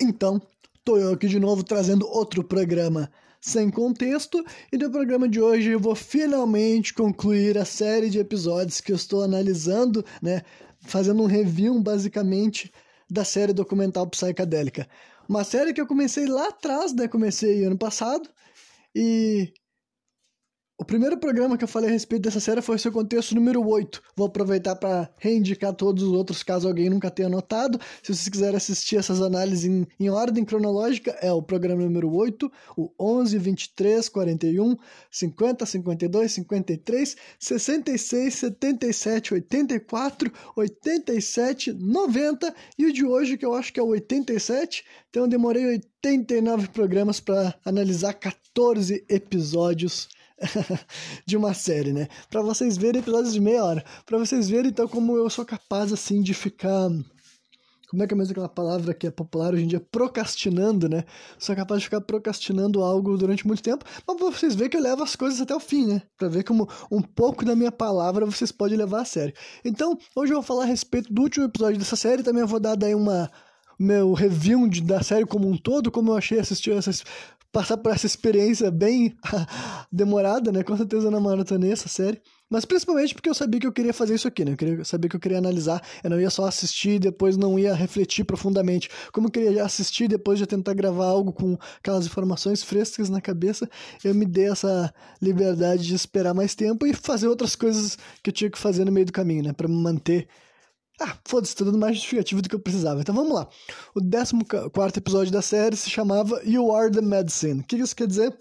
Então, tô eu aqui de novo trazendo outro programa sem contexto, e no programa de hoje eu vou finalmente concluir a série de episódios que eu estou analisando, né, fazendo um review basicamente da série documental psicadélica. Uma série que eu comecei lá atrás, né, comecei ano passado, e o primeiro programa que eu falei a respeito dessa série foi o seu contexto número 8. Vou aproveitar para reindicar todos os outros, caso alguém nunca tenha notado. Se vocês quiserem assistir essas análises em, em ordem cronológica, é o programa número 8, o 11, 23, 41, 50, 52, 53, 66, 77, 84, 87, 90 e o de hoje, que eu acho que é o 87. Então eu demorei 89 programas para analisar 14 episódios de uma série, né? Para vocês verem episódios de meia hora. Para vocês verem, então, como eu sou capaz, assim, de ficar. Como é que é mesmo aquela palavra que é popular hoje em dia? Procrastinando, né? Sou capaz de ficar procrastinando algo durante muito tempo, mas vocês verem que eu levo as coisas até o fim, né? Pra ver como um pouco da minha palavra vocês podem levar a sério. Então, hoje eu vou falar a respeito do último episódio dessa série, também vou dar daí uma meu review da série como um todo, como eu achei assistir essas passar por essa experiência bem demorada, né? Com certeza na maratonei essa série. Mas principalmente porque eu sabia que eu queria fazer isso aqui, né? Eu queria, sabia que eu queria analisar, eu não ia só assistir e depois não ia refletir profundamente. Como eu queria assistir e depois de tentar gravar algo com aquelas informações frescas na cabeça, eu me dei essa liberdade de esperar mais tempo e fazer outras coisas que eu tinha que fazer no meio do caminho, né? Pra me manter ah, foda-se, tô dando mais justificativo do que eu precisava. Então vamos lá. O 14 episódio da série se chamava You Are the Medicine. O que isso quer dizer?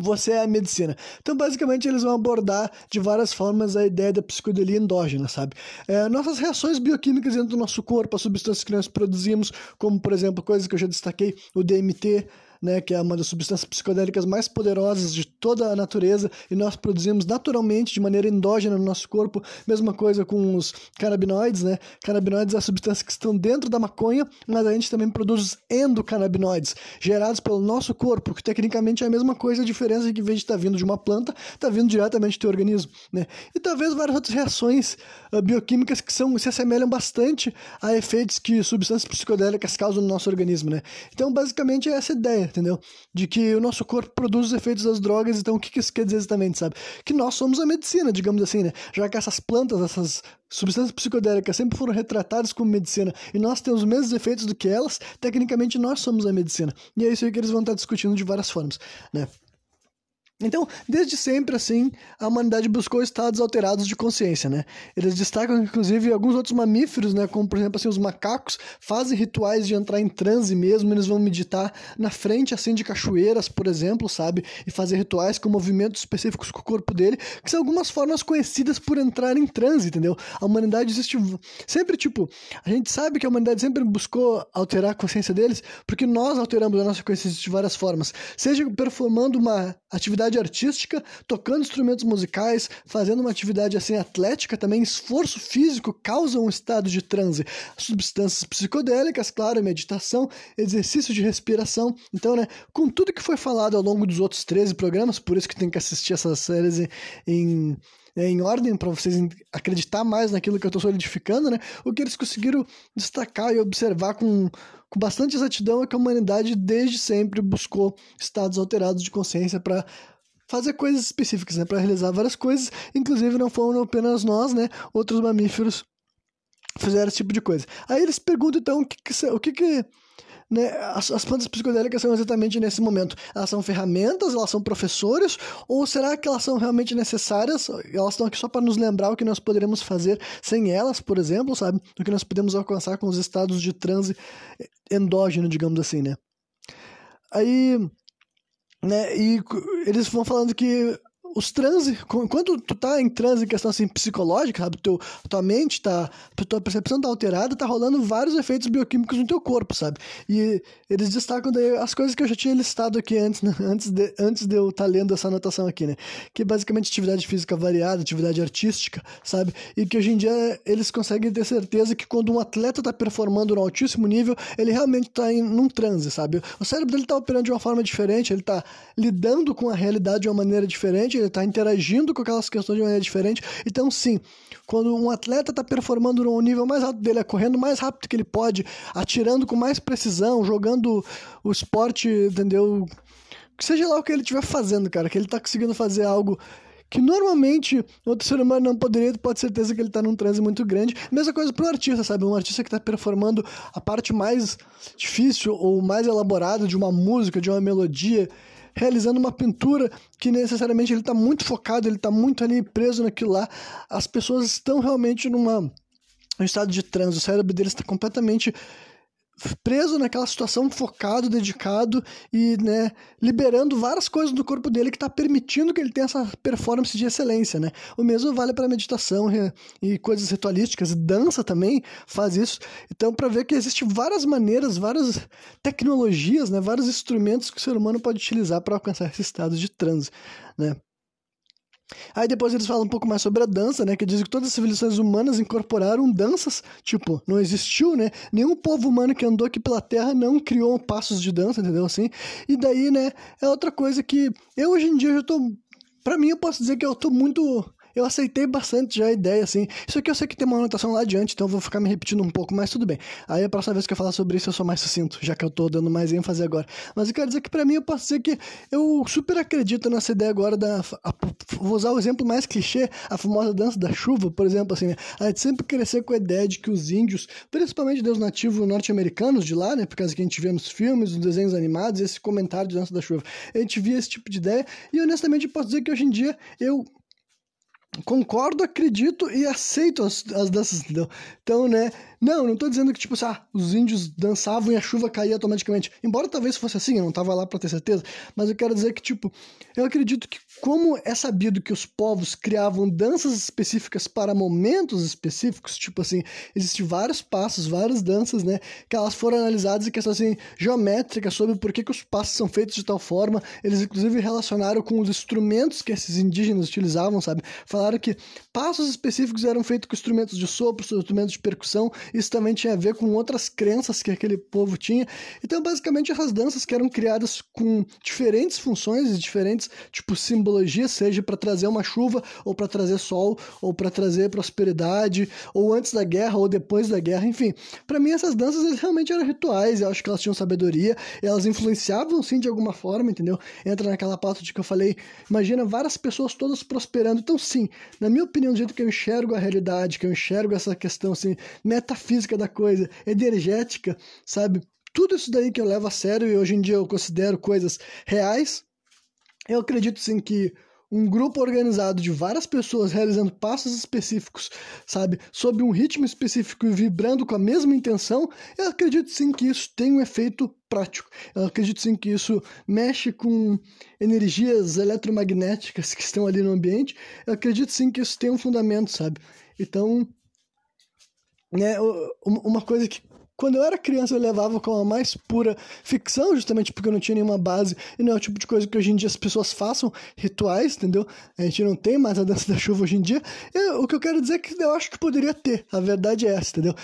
Você é a medicina. Então, basicamente, eles vão abordar de várias formas a ideia da psicodelia endógena, sabe? É, nossas reações bioquímicas dentro do nosso corpo, as substâncias que nós produzimos, como, por exemplo, coisas que eu já destaquei, o DMT, né, que é uma das substâncias psicodélicas mais poderosas de toda a natureza e nós produzimos naturalmente de maneira endógena no nosso corpo. Mesma coisa com os canabinoides, né? Canabinoides é a substância que estão dentro da maconha, mas a gente também produz os endocannabinoides, gerados pelo nosso corpo, que tecnicamente é a mesma coisa, a diferença é que em vez de estar vindo de uma planta, está vindo diretamente do teu organismo, né? E talvez várias outras reações uh, bioquímicas que são, se assemelham bastante a efeitos que substâncias psicodélicas causam no nosso organismo, né? Então, basicamente, é essa ideia entendeu? De que o nosso corpo produz os efeitos das drogas, então o que, isso quer dizer exatamente, sabe? Que nós somos a medicina, digamos assim, né? Já que essas plantas, essas substâncias psicodélicas sempre foram retratadas como medicina e nós temos os mesmos efeitos do que elas, tecnicamente nós somos a medicina. E é isso aí que eles vão estar discutindo de várias formas, né? Então, desde sempre, assim, a humanidade buscou estados alterados de consciência, né? Eles destacam, inclusive, alguns outros mamíferos, né? Como, por exemplo, assim, os macacos fazem rituais de entrar em transe mesmo, eles vão meditar na frente, assim, de cachoeiras, por exemplo, sabe? E fazer rituais com movimentos específicos com o corpo dele, que são algumas formas conhecidas por entrar em transe, entendeu? A humanidade existe sempre, tipo, a gente sabe que a humanidade sempre buscou alterar a consciência deles, porque nós alteramos a nossa consciência de várias formas, seja performando uma atividade atividade artística, tocando instrumentos musicais, fazendo uma atividade assim atlética também, esforço físico causa um estado de transe. Substâncias psicodélicas, claro, meditação, exercício de respiração. Então, né, com tudo que foi falado ao longo dos outros 13 programas, por isso que tem que assistir essas séries em, em em ordem para vocês acreditar mais naquilo que eu estou solidificando, né? O que eles conseguiram destacar e observar com, com bastante exatidão é que a humanidade desde sempre buscou estados alterados de consciência para fazer coisas específicas, né, para realizar várias coisas, inclusive não foram apenas nós, né, outros mamíferos fizeram esse tipo de coisa. Aí eles perguntam então o que, que o que, que né, as, as, plantas psicodélicas são exatamente nesse momento. Elas são ferramentas, elas são professores, ou será que elas são realmente necessárias? Elas estão aqui só para nos lembrar o que nós poderíamos fazer sem elas, por exemplo, sabe? O que nós podemos alcançar com os estados de transe endógeno, digamos assim, né? Aí né? E eles vão falando que os transe, quando tu tá em transe em questão assim psicológica, sabe, teu, tua mente tá, tua percepção tá alterada, tá rolando vários efeitos bioquímicos no teu corpo, sabe? E eles destacam daí as coisas que eu já tinha listado aqui antes, né? antes de, antes de eu estar tá lendo essa anotação aqui, né? Que é basicamente atividade física variada, atividade artística, sabe? E que hoje em dia eles conseguem ter certeza que quando um atleta tá performando no altíssimo nível, ele realmente tá em num transe, sabe? O cérebro dele tá operando de uma forma diferente, ele tá lidando com a realidade de uma maneira diferente, ele está interagindo com aquelas questões de maneira diferente. Então, sim, quando um atleta está performando no nível mais alto dele, é correndo mais rápido que ele pode, atirando com mais precisão, jogando o esporte, entendeu? Seja lá o que ele estiver fazendo, cara, que ele está conseguindo fazer algo que normalmente outro ser humano não poderia, pode certeza que ele está num transe muito grande. Mesma coisa para o artista, sabe? Um artista que está performando a parte mais difícil ou mais elaborada de uma música, de uma melodia, realizando uma pintura que necessariamente ele está muito focado, ele está muito ali preso naquilo lá. As pessoas estão realmente numa um estado de transe, o cérebro deles está completamente preso naquela situação, focado, dedicado e né, liberando várias coisas do corpo dele que está permitindo que ele tenha essa performance de excelência, né? O mesmo vale para meditação e coisas ritualísticas, dança também faz isso. Então, para ver que existem várias maneiras, várias tecnologias, né, vários instrumentos que o ser humano pode utilizar para alcançar esse estado de transe, né? Aí depois eles falam um pouco mais sobre a dança, né? Que dizem que todas as civilizações humanas incorporaram danças. Tipo, não existiu, né? Nenhum povo humano que andou aqui pela Terra não criou passos de dança, entendeu? Assim. E daí, né? É outra coisa que eu hoje em dia já tô. Pra mim, eu posso dizer que eu tô muito eu aceitei bastante já a ideia, assim. Isso aqui eu sei que tem uma anotação lá adiante, então eu vou ficar me repetindo um pouco, mas tudo bem. Aí a próxima vez que eu falar sobre isso eu sou mais sucinto, já que eu tô dando mais ênfase agora. Mas eu quero dizer que para mim eu posso dizer que eu super acredito nessa ideia agora da. A, vou usar o exemplo mais clichê, a famosa dança da chuva, por exemplo, assim, né? A gente sempre cresceu com a ideia de que os índios, principalmente dos nativos norte-americanos de lá, né? Por causa que a gente vê nos filmes, nos desenhos animados, esse comentário de dança da chuva. A gente via esse tipo de ideia, e honestamente eu posso dizer que hoje em dia eu concordo, acredito e aceito as, as entendeu? Então, né, não, não tô dizendo que, tipo, ah, os índios dançavam e a chuva caía automaticamente. Embora talvez fosse assim, eu não tava lá pra ter certeza, mas eu quero dizer que, tipo, eu acredito que como é sabido que os povos criavam danças específicas para momentos específicos, tipo assim, existem vários passos, várias danças, né, que elas foram analisadas e que são, assim, geométricas sobre por que, que os passos são feitos de tal forma, eles inclusive relacionaram com os instrumentos que esses indígenas utilizavam, sabe? Falaram que passos específicos eram feitos com instrumentos de sopro, instrumentos de percussão, isso também tinha a ver com outras crenças que aquele povo tinha. Então, basicamente, essas danças que eram criadas com diferentes funções e diferentes, tipo, simbologias, seja para trazer uma chuva, ou para trazer sol, ou para trazer prosperidade, ou antes da guerra, ou depois da guerra, enfim. Para mim, essas danças realmente eram rituais, eu acho que elas tinham sabedoria, elas influenciavam, sim, de alguma forma, entendeu? Entra naquela pauta de que eu falei, imagina várias pessoas todas prosperando. Então, sim, na minha opinião, do jeito que eu enxergo a realidade, que eu enxergo essa questão, assim, metafísica, física da coisa, energética, sabe? Tudo isso daí que eu levo a sério e hoje em dia eu considero coisas reais. Eu acredito sim que um grupo organizado de várias pessoas realizando passos específicos, sabe, sob um ritmo específico e vibrando com a mesma intenção, eu acredito sim que isso tem um efeito prático. Eu acredito sim que isso mexe com energias eletromagnéticas que estão ali no ambiente. Eu acredito sim que isso tem um fundamento, sabe? Então, né, uma coisa que quando eu era criança eu levava com a mais pura ficção, justamente porque eu não tinha nenhuma base e não é o tipo de coisa que hoje em dia as pessoas façam, rituais, entendeu? A gente não tem mais a dança da chuva hoje em dia. E, o que eu quero dizer é que eu acho que poderia ter, a verdade é essa, entendeu?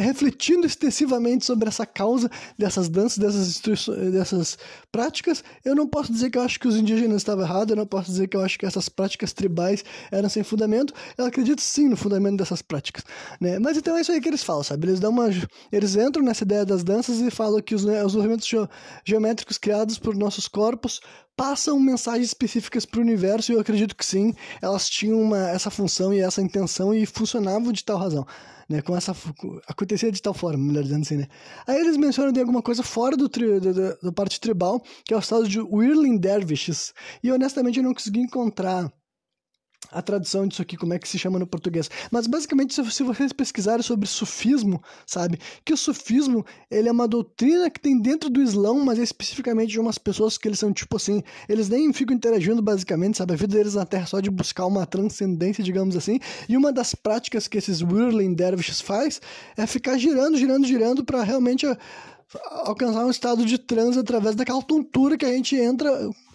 refletindo extensivamente sobre essa causa dessas danças, dessas, dessas práticas, eu não posso dizer que eu acho que os indígenas estavam errados, eu não posso dizer que eu acho que essas práticas tribais eram sem fundamento, eu acredito sim no fundamento dessas práticas, né? Mas então é isso aí que eles falam, sabe? Eles dão uma... eles entram nessa ideia das danças e falam que os, né, os movimentos geométricos criados por nossos corpos passam mensagens específicas para o universo e eu acredito que sim, elas tinham uma, essa função e essa intenção e funcionavam de tal razão né? Com essa acontecia de tal forma, melhor dizendo assim, né? Aí eles mencionam de alguma coisa fora do tri, da, da, da parte tribal, que é o estado de Whirling Dervishes. E honestamente eu não consegui encontrar a tradução disso aqui, como é que se chama no português. Mas basicamente, se, se vocês pesquisarem sobre sufismo, sabe, que o sufismo, ele é uma doutrina que tem dentro do Islão, mas é especificamente de umas pessoas que eles são tipo assim, eles nem ficam interagindo basicamente, sabe, a vida deles na Terra é só de buscar uma transcendência, digamos assim, e uma das práticas que esses whirling dervishes faz é ficar girando, girando, girando para realmente alcançar um estado de transe através daquela tontura que a gente entra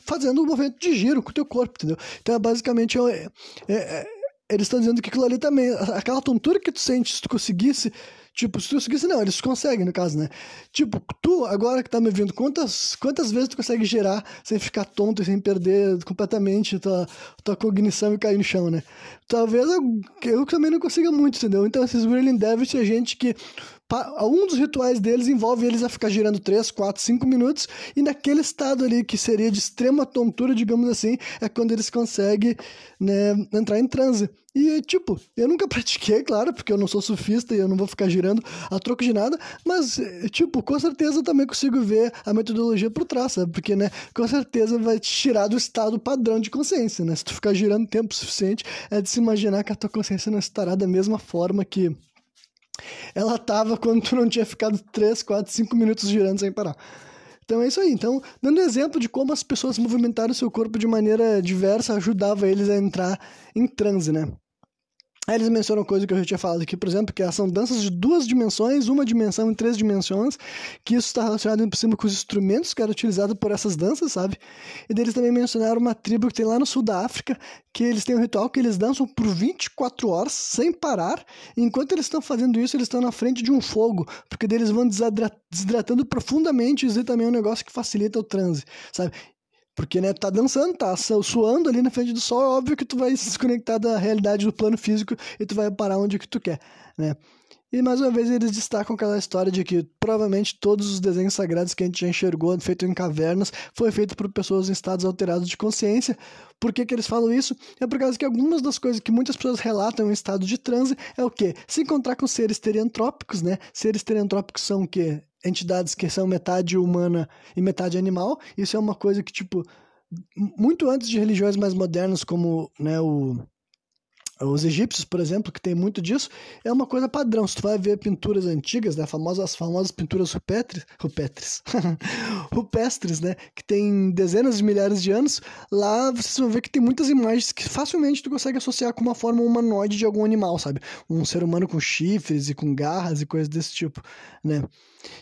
fazendo um movimento de giro com o teu corpo, entendeu? Então, é basicamente, é, é, é, eles estão dizendo que aquilo ali também, aquela tontura que tu sente, se tu conseguisse Tipo, se tu seguisse, não, eles conseguem, no caso, né? Tipo, tu, agora que tá me ouvindo, quantas, quantas vezes tu consegue gerar sem ficar tonto e sem perder completamente tua, tua cognição e cair no chão, né? Talvez eu, eu também não consiga muito, entendeu? Então, esses Whirling Devils é gente que um dos rituais deles envolve eles a ficar girando 3, 4, 5 minutos, e naquele estado ali que seria de extrema tontura, digamos assim, é quando eles conseguem né, entrar em transe. E, tipo, eu nunca pratiquei, claro, porque eu não sou sufista e eu não vou ficar girando a troco de nada, mas, tipo, com certeza também consigo ver a metodologia por trás, sabe? Porque, né, com certeza vai te tirar do estado padrão de consciência, né? Se tu ficar girando tempo suficiente, é de se imaginar que a tua consciência não estará da mesma forma que ela tava quando tu não tinha ficado 3, 4, 5 minutos girando sem parar. Então é isso aí. Então, dando exemplo de como as pessoas movimentaram seu corpo de maneira diversa, ajudava eles a entrar em transe, né? Aí eles mencionam coisa que eu já tinha falado aqui, por exemplo, que são danças de duas dimensões, uma dimensão em três dimensões, que isso está relacionado por cima com os instrumentos que eram utilizados por essas danças, sabe? E deles também mencionaram uma tribo que tem lá no sul da África, que eles têm um ritual que eles dançam por 24 horas, sem parar, e enquanto eles estão fazendo isso, eles estão na frente de um fogo, porque deles vão desidratando profundamente, e isso também é um negócio que facilita o transe, sabe? Porque, né, tá dançando, tá suando ali na frente do sol, é óbvio que tu vai se desconectar da realidade do plano físico e tu vai parar onde que tu quer, né? E mais uma vez eles destacam aquela história de que provavelmente todos os desenhos sagrados que a gente já enxergou, feito em cavernas, foi feito por pessoas em estados alterados de consciência. Por que, que eles falam isso? É por causa que algumas das coisas que muitas pessoas relatam em estado de transe é o quê? Se encontrar com seres teriantrópicos, né? Seres teriantrópicos são o quê? Entidades que são metade humana e metade animal. Isso é uma coisa que, tipo, muito antes de religiões mais modernas, como né, o, os egípcios, por exemplo, que tem muito disso, é uma coisa padrão. Se tu vai ver pinturas antigas, né, famosas, as famosas pinturas rupestres, rupestres, rupestres, né, que tem dezenas de milhares de anos, lá vocês vão ver que tem muitas imagens que facilmente tu consegue associar com uma forma humanoide de algum animal, sabe? Um ser humano com chifres e com garras e coisas desse tipo, né?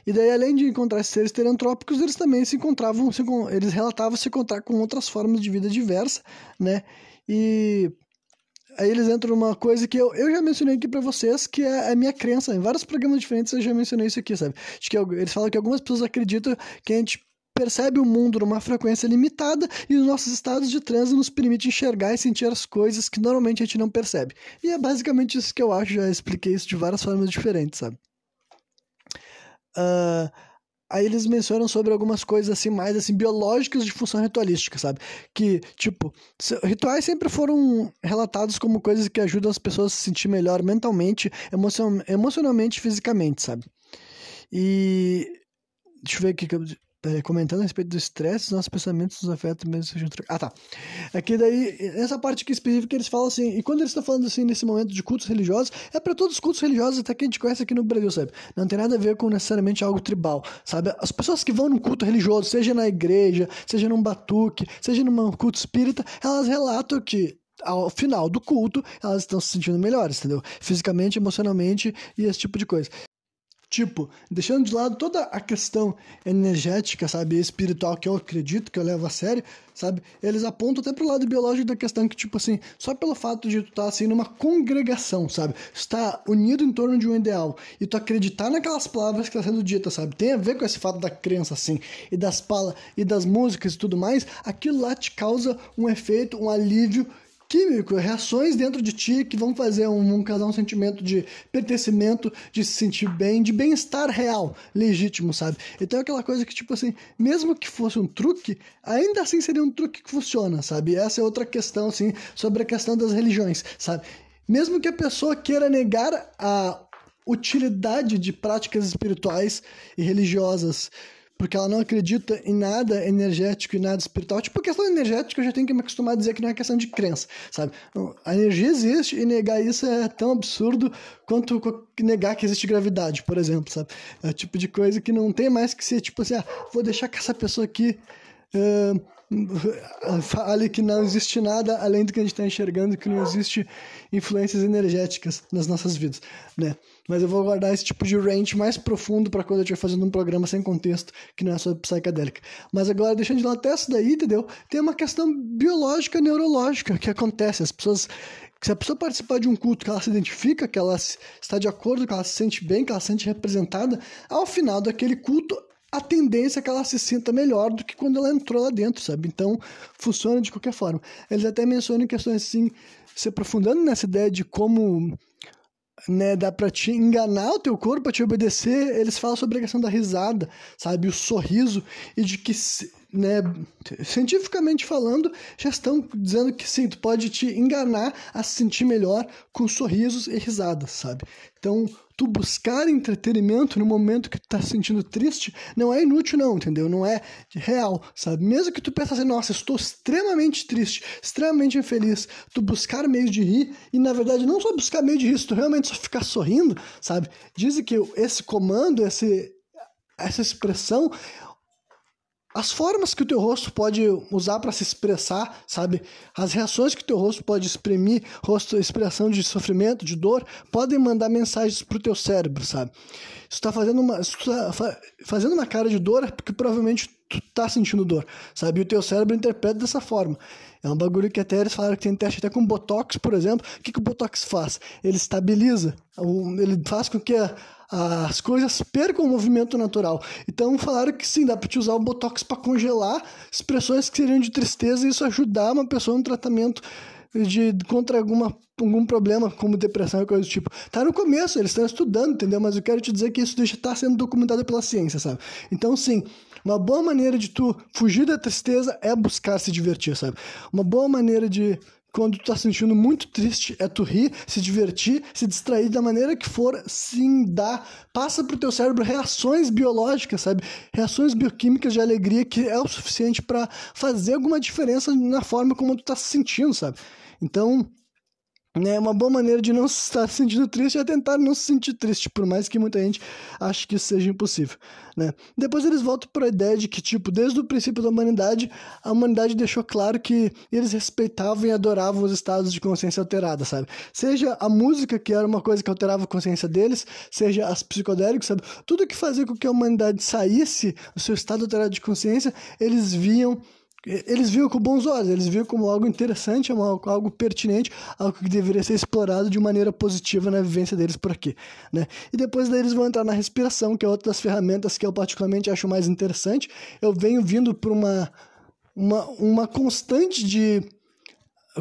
E daí, além de encontrar seres terantrópicos, eles também se encontravam, se, eles relatavam se encontrar com outras formas de vida diversa, né? E aí eles entram numa coisa que eu, eu já mencionei aqui para vocês, que é a minha crença. Em vários programas diferentes eu já mencionei isso aqui, sabe? Que eles falam que algumas pessoas acreditam que a gente percebe o mundo numa frequência limitada e os nossos estados de transe nos permite enxergar e sentir as coisas que normalmente a gente não percebe. E é basicamente isso que eu acho, já expliquei isso de várias formas diferentes, sabe? Uh, Aí eles mencionam sobre algumas coisas assim, mais assim, biológicas de função ritualística, sabe? Que, tipo, rituais sempre foram relatados como coisas que ajudam as pessoas a se sentir melhor mentalmente, emocion emocionalmente fisicamente, sabe? E. Deixa eu ver aqui que eu comentando a respeito do estresse, os nossos pensamentos nos afetam mesmo sejam Ah, tá. Aqui daí, nessa parte aqui específica, eles falam assim, e quando eles estão falando assim, nesse momento de cultos religiosos, é para todos os cultos religiosos até que a gente conhece aqui no Brasil, sabe? Não tem nada a ver com necessariamente algo tribal, sabe? As pessoas que vão num culto religioso, seja na igreja, seja num batuque, seja num culto espírita, elas relatam que ao final do culto, elas estão se sentindo melhores, entendeu? Fisicamente, emocionalmente e esse tipo de coisa. Tipo, deixando de lado toda a questão energética, sabe, espiritual que eu acredito, que eu levo a sério, sabe? Eles apontam até pro lado biológico da questão que, tipo assim, só pelo fato de tu estar tá, assim numa congregação, sabe? Estar unido em torno de um ideal e tu acreditar naquelas palavras que estão tá sendo ditas, sabe? Tem a ver com esse fato da crença, assim, e das palas e das músicas e tudo mais, aquilo lá te causa um efeito, um alívio químico, reações dentro de ti que vão fazer um, um causar um sentimento de pertencimento, de se sentir bem, de bem-estar real, legítimo, sabe? Então é aquela coisa que, tipo assim, mesmo que fosse um truque, ainda assim seria um truque que funciona, sabe? Essa é outra questão, assim, sobre a questão das religiões, sabe? Mesmo que a pessoa queira negar a utilidade de práticas espirituais e religiosas porque ela não acredita em nada energético e nada espiritual. Tipo, a questão energética eu já tenho que me acostumar a dizer que não é questão de crença, sabe? A energia existe e negar isso é tão absurdo quanto negar que existe gravidade, por exemplo, sabe? É o tipo de coisa que não tem mais que ser tipo assim, ah, vou deixar que essa pessoa aqui. Uh, fale que não existe nada além do que a gente está enxergando, que não existe influências energéticas nas nossas vidas, né? Mas eu vou guardar esse tipo de range mais profundo para quando eu estiver fazendo um programa sem contexto, que não é sobre psicadélica. Mas agora, deixando de lado até isso daí, entendeu? Tem uma questão biológica, neurológica que acontece. As pessoas se a pessoa participar de um culto que ela se identifica, que ela está de acordo, que ela se sente bem, que ela se sente representada, ao final daquele culto, a tendência é que ela se sinta melhor do que quando ela entrou lá dentro, sabe? Então, funciona de qualquer forma. Eles até mencionam questões assim, se aprofundando nessa ideia de como né, dá pra te enganar o teu corpo, pra te obedecer, eles falam sobre a questão da risada, sabe? O sorriso, e de que né, cientificamente falando, já estão dizendo que sim, tu pode te enganar a se sentir melhor com sorrisos e risadas, sabe? Então, tu buscar entretenimento no momento que tu tá se sentindo triste não é inútil não, entendeu? Não é real, sabe? Mesmo que tu pense assim, nossa, estou extremamente triste, extremamente infeliz, tu buscar meios de rir e na verdade não só buscar meio de rir, se tu realmente só ficar sorrindo, sabe? Dizem que esse comando, esse essa expressão as formas que o teu rosto pode usar para se expressar, sabe? As reações que o teu rosto pode exprimir, rosto, expressão de sofrimento, de dor, podem mandar mensagens pro teu cérebro, sabe? Se tu tá fazendo uma, se tá fazendo uma cara de dor, é porque provavelmente tu tá sentindo dor, sabe? E o teu cérebro interpreta dessa forma. É um bagulho que até eles falaram que tem teste até com Botox, por exemplo. O que, que o Botox faz? Ele estabiliza, ele faz com que a, as coisas percam o movimento natural. Então falaram que sim, dá para te usar o botox para congelar expressões que seriam de tristeza e isso ajudar uma pessoa no tratamento de contra alguma, algum problema como depressão e coisa do tipo. Tá no começo, eles estão estudando, entendeu? Mas eu quero te dizer que isso deixa tá sendo documentado pela ciência, sabe? Então, sim, uma boa maneira de tu fugir da tristeza é buscar se divertir, sabe? Uma boa maneira de quando tu tá sentindo muito triste, é tu rir, se divertir, se distrair da maneira que for, sim, dá, passa pro teu cérebro reações biológicas, sabe? Reações bioquímicas de alegria que é o suficiente para fazer alguma diferença na forma como tu tá se sentindo, sabe? Então, né, uma boa maneira de não estar se sentindo triste é tentar não se sentir triste, por mais que muita gente ache que isso seja impossível, né? Depois eles voltam para a ideia de que, tipo, desde o princípio da humanidade, a humanidade deixou claro que eles respeitavam e adoravam os estados de consciência alterada, sabe? Seja a música, que era uma coisa que alterava a consciência deles, seja as psicodélicos, sabe? Tudo que fazia com que a humanidade saísse do seu estado alterado de consciência, eles viam eles viam com bons olhos, eles viam como algo interessante, algo pertinente, algo que deveria ser explorado de maneira positiva na vivência deles por aqui, né? E depois daí eles vão entrar na respiração, que é outra das ferramentas que eu particularmente acho mais interessante. Eu venho vindo por uma, uma, uma constante de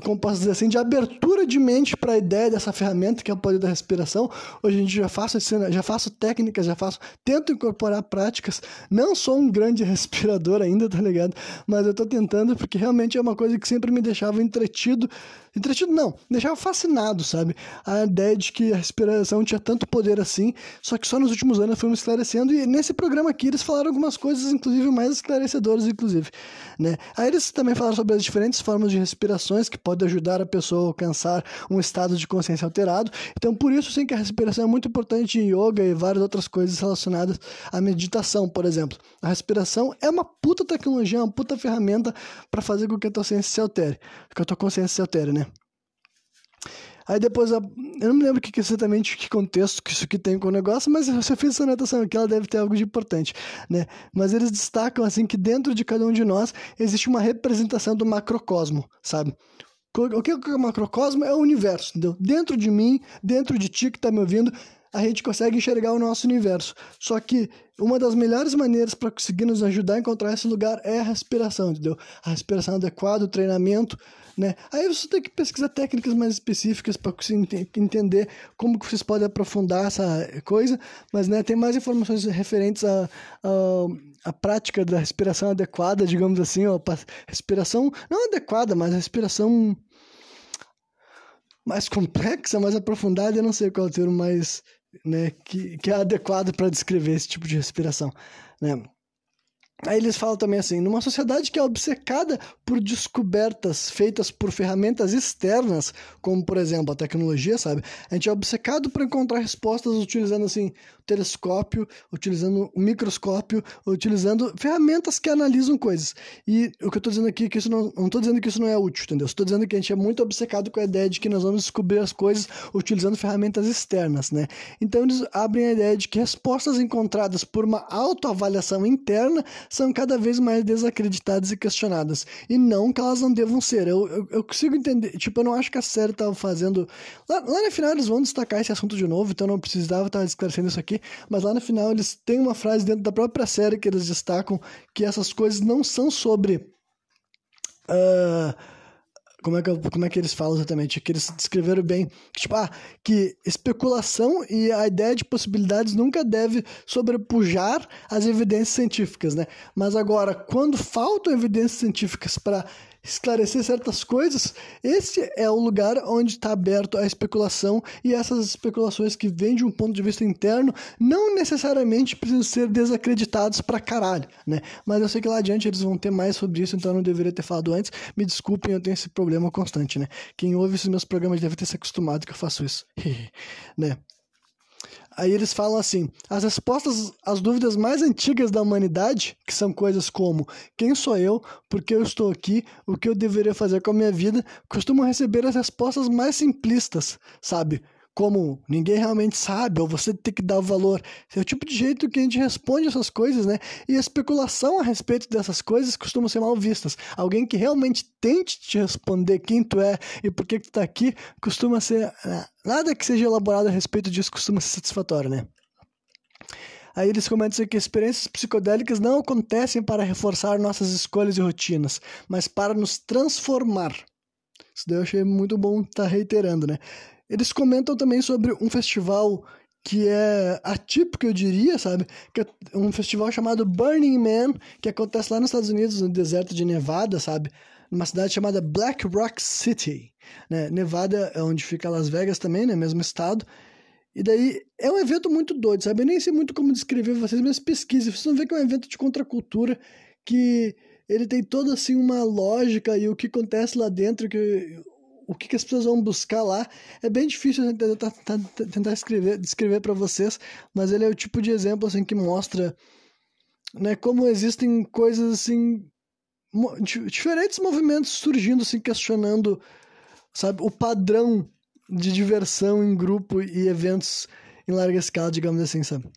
como posso dizer assim, de abertura de mente para a ideia dessa ferramenta que é o poder da respiração. Hoje a gente já faço, já faço técnicas, já faço, tento incorporar práticas. Não sou um grande respirador ainda, tá ligado? Mas eu tô tentando porque realmente é uma coisa que sempre me deixava entretido Entretido não, deixava fascinado, sabe? A ideia de que a respiração tinha tanto poder assim, só que só nos últimos anos fomos esclarecendo, e nesse programa aqui eles falaram algumas coisas, inclusive mais esclarecedoras, inclusive, né? Aí eles também falaram sobre as diferentes formas de respirações que podem ajudar a pessoa a alcançar um estado de consciência alterado, então por isso sim que a respiração é muito importante em yoga e várias outras coisas relacionadas à meditação, por exemplo. A respiração é uma puta tecnologia, uma puta ferramenta para fazer com que a tua consciência se altere, que a tua consciência se altere, né? Aí depois, eu não me lembro que, exatamente que contexto que isso aqui tem com o negócio, mas eu fiz essa anotação aqui, ela deve ter algo de importante, né? Mas eles destacam, assim, que dentro de cada um de nós existe uma representação do macrocosmo, sabe? O que é o macrocosmo? É o universo, entendeu? Dentro de mim, dentro de ti que está me ouvindo, a gente consegue enxergar o nosso universo. Só que uma das melhores maneiras para conseguir nos ajudar a encontrar esse lugar é a respiração, entendeu? A respiração adequada, o treinamento, né? Aí você tem que pesquisar técnicas mais específicas para entender como que vocês podem aprofundar essa coisa, mas né, tem mais informações referentes à a, a, a, prática da respiração adequada, digamos assim, ó, respiração não adequada, mas respiração mais complexa, mais aprofundada, eu não sei qual é o termo mais, né, que, que é adequado para descrever esse tipo de respiração, né? Aí eles falam também assim: numa sociedade que é obcecada por descobertas feitas por ferramentas externas, como por exemplo a tecnologia, sabe? A gente é obcecado por encontrar respostas utilizando assim telescópio, utilizando um microscópio, utilizando ferramentas que analisam coisas. E o que eu estou dizendo aqui é que isso não, não tô dizendo que isso não é útil, entendeu? Estou dizendo que a gente é muito obcecado com a ideia de que nós vamos descobrir as coisas utilizando ferramentas externas, né? Então eles abrem a ideia de que respostas encontradas por uma autoavaliação interna são cada vez mais desacreditadas e questionadas. E não que elas não devam ser. Eu, eu, eu consigo entender, tipo, eu não acho que a série estava fazendo. Lá, lá no final eles vão destacar esse assunto de novo, então não precisava estar esclarecendo isso aqui, mas lá no final eles têm uma frase dentro da própria série que eles destacam que essas coisas não são sobre. Uh, como é, que, como é que eles falam exatamente? Que eles descreveram bem. Tipo, ah, que especulação e a ideia de possibilidades nunca deve sobrepujar as evidências científicas, né? Mas agora, quando faltam evidências científicas para esclarecer certas coisas, esse é o lugar onde está aberto a especulação e essas especulações que vêm de um ponto de vista interno não necessariamente precisam ser desacreditadas pra caralho, né? Mas eu sei que lá adiante eles vão ter mais sobre isso, então eu não deveria ter falado antes. Me desculpem, eu tenho esse problema constante, né? Quem ouve esses meus programas deve ter se acostumado que eu faço isso, né? Aí eles falam assim: as respostas às dúvidas mais antigas da humanidade, que são coisas como quem sou eu, por que eu estou aqui, o que eu deveria fazer com a minha vida, costumam receber as respostas mais simplistas, sabe? Como ninguém realmente sabe, ou você tem que dar valor. É o tipo de jeito que a gente responde essas coisas, né? E a especulação a respeito dessas coisas costuma ser mal vistas. Alguém que realmente tente te responder quem tu é e por que tu tá aqui, costuma ser. Né? Nada que seja elaborado a respeito disso costuma ser satisfatório, né? Aí eles comentam que experiências psicodélicas não acontecem para reforçar nossas escolhas e rotinas, mas para nos transformar. Isso daí eu achei muito bom estar tá reiterando, né? Eles comentam também sobre um festival que é atípico, eu diria, sabe? Que é um festival chamado Burning Man, que acontece lá nos Estados Unidos, no deserto de Nevada, sabe? Numa cidade chamada Black Rock City. Né? Nevada é onde fica Las Vegas também, né? Mesmo estado. E daí é um evento muito doido, sabe? Eu nem sei muito como descrever vocês, mas pesquisem. Vocês vão ver que é um evento de contracultura que ele tem toda assim uma lógica e o que acontece lá dentro, que o que, que, as pessoas vão buscar lá. É bem difícil tentar, escrever, descrever para vocês, mas ele é o tipo de exemplo assim que mostra né, como existem coisas assim diferentes movimentos surgindo assim questionando sabe o padrão de diversão em grupo e eventos em larga escala digamos assim sabe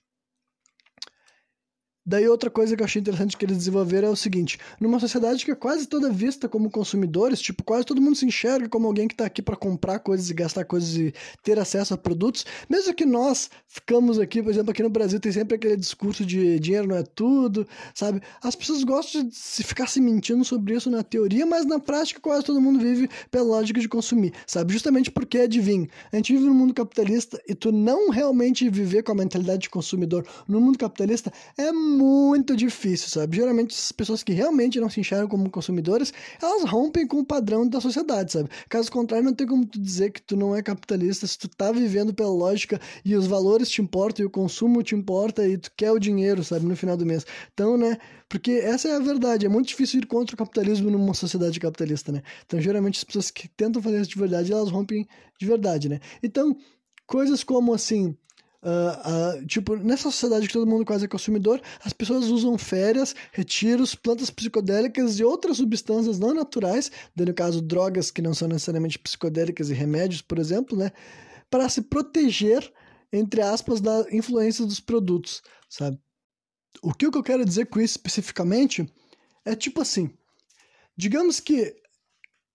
Daí outra coisa que eu achei interessante que eles desenvolveram é o seguinte: numa sociedade que é quase toda vista como consumidores, tipo, quase todo mundo se enxerga como alguém que está aqui para comprar coisas e gastar coisas e ter acesso a produtos, mesmo que nós ficamos aqui, por exemplo, aqui no Brasil tem sempre aquele discurso de dinheiro não é tudo, sabe? As pessoas gostam de se ficar se mentindo sobre isso na teoria, mas na prática quase todo mundo vive pela lógica de consumir, sabe? Justamente porque, adivinha, a gente vive num mundo capitalista e tu não realmente viver com a mentalidade de consumidor no mundo capitalista é difícil, sabe? Geralmente as pessoas que realmente não se enxergam como consumidoras, elas rompem com o padrão da sociedade, sabe? Caso contrário, não tem como tu dizer que tu não é capitalista se tu tá vivendo pela lógica e os valores te importam e o consumo te importa e tu quer o dinheiro, sabe? No final do mês. Então, né? Porque essa é a verdade, é muito difícil ir contra o capitalismo numa sociedade capitalista, né? Então, geralmente as pessoas que tentam fazer isso de verdade, elas rompem de verdade, né? Então, coisas como assim, Uh, tipo, nessa sociedade que todo mundo quase é consumidor, as pessoas usam férias, retiros, plantas psicodélicas e outras substâncias não naturais, no caso drogas que não são necessariamente psicodélicas e remédios, por exemplo, né, para se proteger, entre aspas, da influência dos produtos, sabe? O que eu quero dizer com isso especificamente é tipo assim, digamos que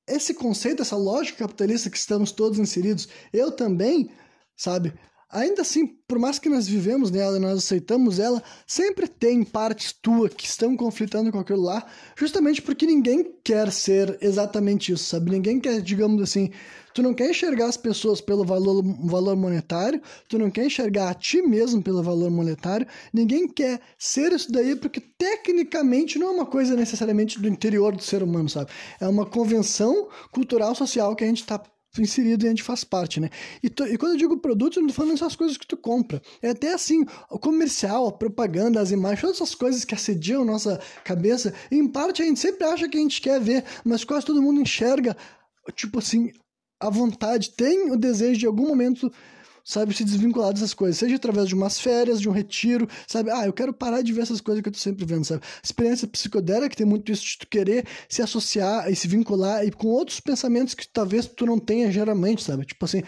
esse conceito, essa lógica capitalista que estamos todos inseridos, eu também, sabe? Ainda assim, por mais que nós vivemos nela e nós aceitamos ela, sempre tem partes tuas que estão conflitando com aquilo lá, justamente porque ninguém quer ser exatamente isso, sabe? Ninguém quer, digamos assim, tu não quer enxergar as pessoas pelo valor, valor monetário, tu não quer enxergar a ti mesmo pelo valor monetário, ninguém quer ser isso daí porque tecnicamente não é uma coisa necessariamente do interior do ser humano, sabe? É uma convenção cultural social que a gente está inserido e a gente faz parte, né? E, to, e quando eu digo produto, eu não tô falando essas coisas que tu compra. É até assim, o comercial, a propaganda, as imagens, todas essas coisas que assediam nossa cabeça, em parte a gente sempre acha que a gente quer ver, mas quase todo mundo enxerga, tipo assim, a vontade, tem o desejo de algum momento sabe, se desvincular dessas coisas, seja através de umas férias, de um retiro, sabe? Ah, eu quero parar de ver essas coisas que eu tô sempre vendo, sabe? Experiência psicodélica tem muito isso de tu querer se associar e se vincular e com outros pensamentos que talvez tu não tenha geralmente, sabe? Tipo assim,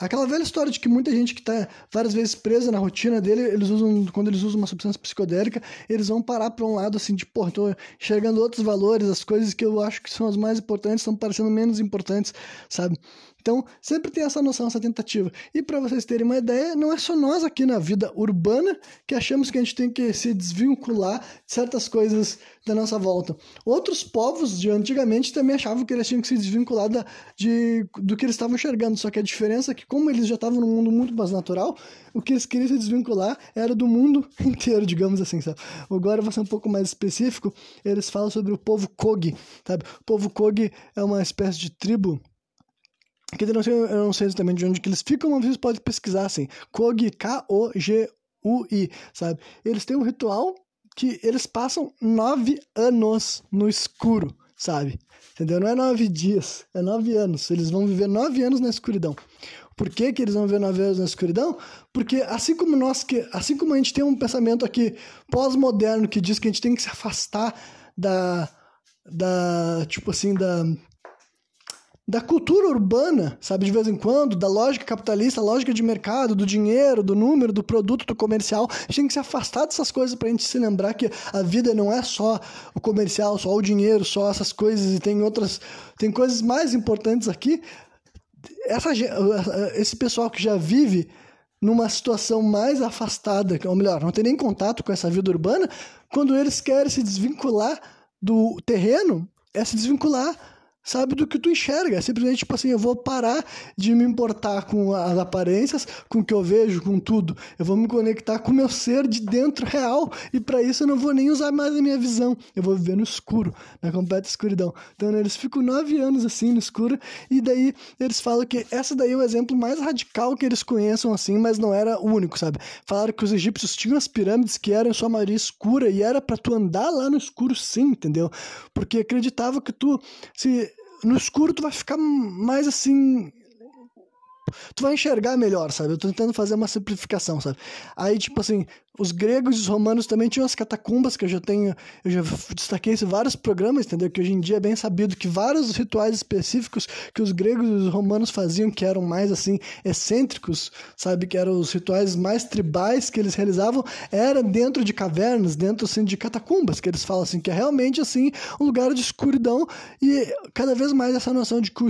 Aquela velha história de que muita gente que está várias vezes presa na rotina dele, eles usam, quando eles usam uma substância psicodélica, eles vão parar para um lado assim de, pô, tô enxergando outros valores, as coisas que eu acho que são as mais importantes estão parecendo menos importantes, sabe? Então, sempre tem essa noção, essa tentativa. E para vocês terem uma ideia, não é só nós aqui na vida urbana que achamos que a gente tem que se desvincular de certas coisas da nossa volta. Outros povos de antigamente também achavam que eles tinham que se desvincular da, de, do que eles estavam enxergando. Só que a diferença é que, como eles já estavam num mundo muito mais natural, o que eles queriam se desvincular era do mundo inteiro, digamos assim, sabe? Agora, vou ser um pouco mais específico, eles falam sobre o povo Kogi, sabe? O povo Kogi é uma espécie de tribo que eu não, sei, eu não sei exatamente de onde que eles ficam, mas vocês podem pesquisar assim. Kogi, K-O-G-U-I, sabe? Eles têm um ritual que eles passam nove anos no escuro, sabe? Entendeu? Não é nove dias, é nove anos. Eles vão viver nove anos na escuridão. Por que, que eles vão viver nove anos na escuridão? Porque assim como nós, que, assim como a gente tem um pensamento aqui pós-moderno que diz que a gente tem que se afastar da, da tipo assim, da da cultura urbana, sabe, de vez em quando, da lógica capitalista, lógica de mercado, do dinheiro, do número, do produto, do comercial. A gente tem que se afastar dessas coisas para a gente se lembrar que a vida não é só o comercial, só o dinheiro, só essas coisas e tem outras, tem coisas mais importantes aqui. Essa, esse pessoal que já vive numa situação mais afastada, ou melhor, não tem nem contato com essa vida urbana, quando eles querem se desvincular do terreno, é se desvincular sabe, do que tu enxerga. É simplesmente, tipo assim, eu vou parar de me importar com as aparências, com o que eu vejo, com tudo. Eu vou me conectar com o meu ser de dentro real. E para isso eu não vou nem usar mais a minha visão. Eu vou viver no escuro, na completa escuridão. Então, né, eles ficam nove anos assim no escuro. E daí eles falam que essa daí é o exemplo mais radical que eles conheçam, assim, mas não era o único, sabe? Falaram que os egípcios tinham as pirâmides que eram em sua maioria escura e era para tu andar lá no escuro sim, entendeu? Porque acreditava que tu se no escuro tu vai ficar mais assim tu vai enxergar melhor, sabe? Eu tô tentando fazer uma simplificação, sabe? Aí, tipo assim, os gregos e os romanos também tinham as catacumbas, que eu já tenho, eu já destaquei isso em vários programas, entendeu? Que hoje em dia é bem sabido que vários rituais específicos que os gregos e os romanos faziam, que eram mais assim, excêntricos, sabe? Que eram os rituais mais tribais que eles realizavam, era dentro de cavernas, dentro assim, de catacumbas, que eles falam assim, que é realmente assim, um lugar de escuridão, e cada vez mais essa noção de que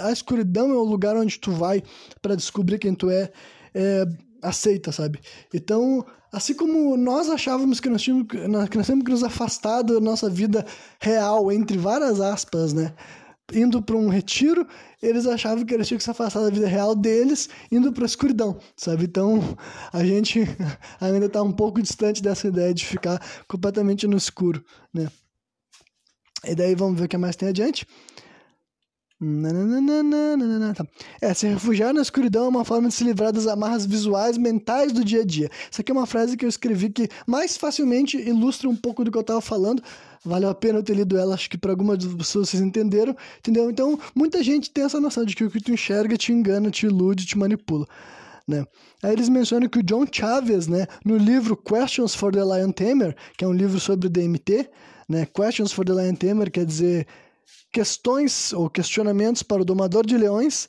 a escuridão é o lugar onde tu vai para descobrir quem tu é, é aceita, sabe? Então, assim como nós achávamos que nós tínhamos que nós temos que nos afastar da nossa vida real, entre várias aspas, né? Indo para um retiro, eles achavam que eles tinham que se afastar da vida real deles, indo para a escuridão, sabe? Então, a gente ainda está um pouco distante dessa ideia de ficar completamente no escuro, né? E daí vamos ver o que mais tem adiante. Tá. É, se refugiar na escuridão é uma forma de se livrar das amarras visuais mentais do dia a dia. Essa aqui é uma frase que eu escrevi que mais facilmente ilustra um pouco do que eu estava falando. Valeu a pena eu ter lido ela, acho que para algumas pessoas vocês entenderam, entendeu? Então, muita gente tem essa noção de que o que tu enxerga te engana, te ilude, te manipula. Né? Aí eles mencionam que o John Chaves, né, no livro Questions for the Lion Tamer, que é um livro sobre DMT, né, Questions for the Lion Tamer quer dizer questões ou questionamentos para o domador de leões,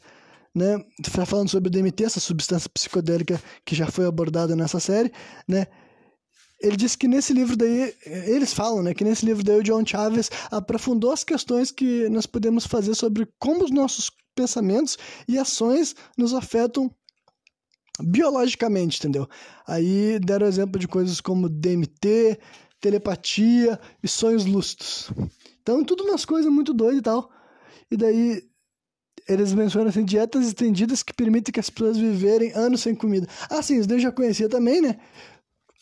né? Tá falando sobre o DMT, essa substância psicodélica que já foi abordada nessa série, né? Ele disse que nesse livro daí, eles falam, né, que nesse livro daí o John Chaves aprofundou as questões que nós podemos fazer sobre como os nossos pensamentos e ações nos afetam biologicamente, entendeu? Aí deram exemplo de coisas como DMT, telepatia e sonhos lúcidos. Então, tudo umas coisas muito doidas e tal. E daí, eles mencionam assim, dietas estendidas que permitem que as pessoas viverem anos sem comida. Ah, sim, isso daí eu já conhecia também, né?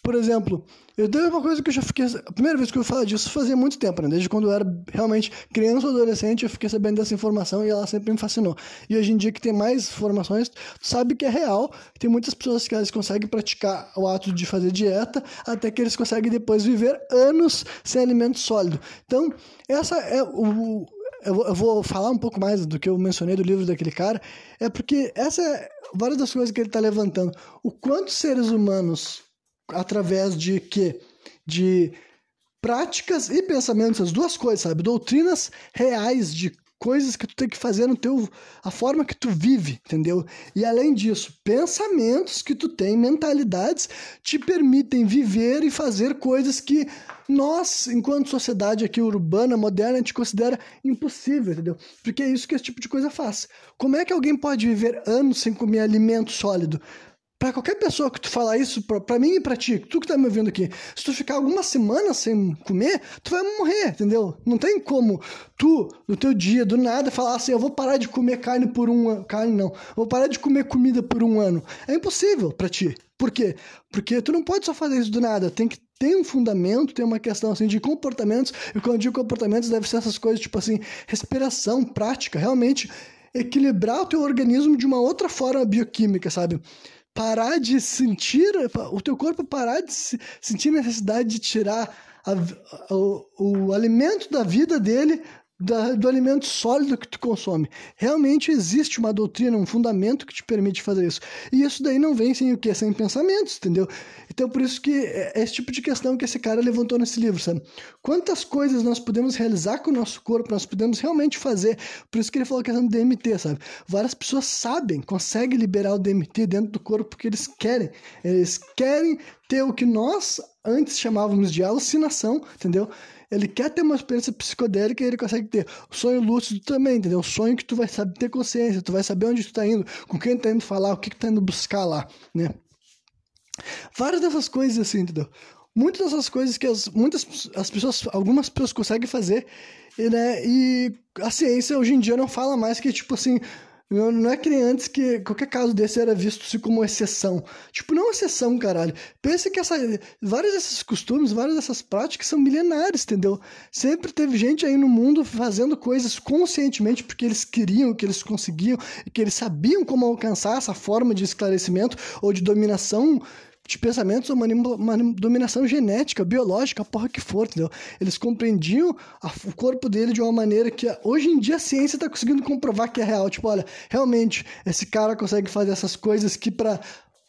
Por exemplo, eu dei uma coisa que eu já fiquei. A primeira vez que eu falo disso fazia muito tempo, né? Desde quando eu era realmente criança ou adolescente, eu fiquei sabendo dessa informação e ela sempre me fascinou. E hoje em dia que tem mais informações, sabe que é real. Tem muitas pessoas que elas conseguem praticar o ato de fazer dieta até que eles conseguem depois viver anos sem alimento sólido. Então, essa é o eu, eu, vou falar um pouco mais do que eu mencionei do livro daquele cara, é porque essa é várias das coisas que ele está levantando. O quanto seres humanos, através de que? De práticas e pensamentos, as duas coisas, sabe? Doutrinas reais de coisas que tu tem que fazer no teu a forma que tu vive, entendeu? E além disso, pensamentos que tu tem, mentalidades te permitem viver e fazer coisas que nós, enquanto sociedade aqui urbana, moderna, a gente considera impossível, entendeu? Porque é isso que esse tipo de coisa faz. Como é que alguém pode viver anos sem comer alimento sólido? Para qualquer pessoa que tu falar isso, para mim e para ti, tu que tá me ouvindo aqui, se tu ficar algumas semanas sem comer, tu vai morrer, entendeu? Não tem como tu, no teu dia, do nada, falar assim, eu vou parar de comer carne por um ano. Carne não. vou parar de comer comida por um ano. É impossível para ti. Por quê? Porque tu não pode só fazer isso do nada. Tem que ter um fundamento, tem uma questão assim de comportamentos. E quando eu digo comportamentos, deve ser essas coisas tipo assim, respiração, prática, realmente equilibrar o teu organismo de uma outra forma bioquímica, sabe? Parar de sentir, o teu corpo parar de sentir necessidade de tirar a, o, o alimento da vida dele da, do alimento sólido que tu consome. Realmente existe uma doutrina, um fundamento que te permite fazer isso. E isso daí não vem sem o quê? Sem pensamentos, entendeu? Então por isso que é, é esse tipo de questão que esse cara levantou nesse livro, sabe? Quantas coisas nós podemos realizar com o nosso corpo, nós podemos realmente fazer. Por isso que ele falou a questão do DMT, sabe? Várias pessoas sabem, conseguem liberar o DMT dentro do corpo porque eles querem. Eles querem ter o que nós antes chamávamos de alucinação, entendeu? Ele quer ter uma experiência psicodélica e ele consegue ter. Sonho lúcido também, entendeu? Sonho que tu vai saber ter consciência, tu vai saber onde tu tá indo, com quem tu tá indo falar, o que, que tu tá indo buscar lá, né? Várias dessas coisas assim, entendeu? Muitas dessas coisas que as, muitas as pessoas, algumas pessoas conseguem fazer, e, né? E a ciência hoje em dia não fala mais que, tipo assim, não é que nem antes que qualquer caso desse era visto como exceção. Tipo, não exceção, caralho. Pensa que essa, vários desses costumes, várias dessas práticas são milenares, entendeu? Sempre teve gente aí no mundo fazendo coisas conscientemente porque eles queriam, que eles conseguiam, que eles sabiam como alcançar essa forma de esclarecimento ou de dominação de pensamentos ou dominação genética, biológica, porra que for, entendeu? Eles compreendiam a, o corpo dele de uma maneira que hoje em dia a ciência está conseguindo comprovar que é real. Tipo, olha, realmente esse cara consegue fazer essas coisas que para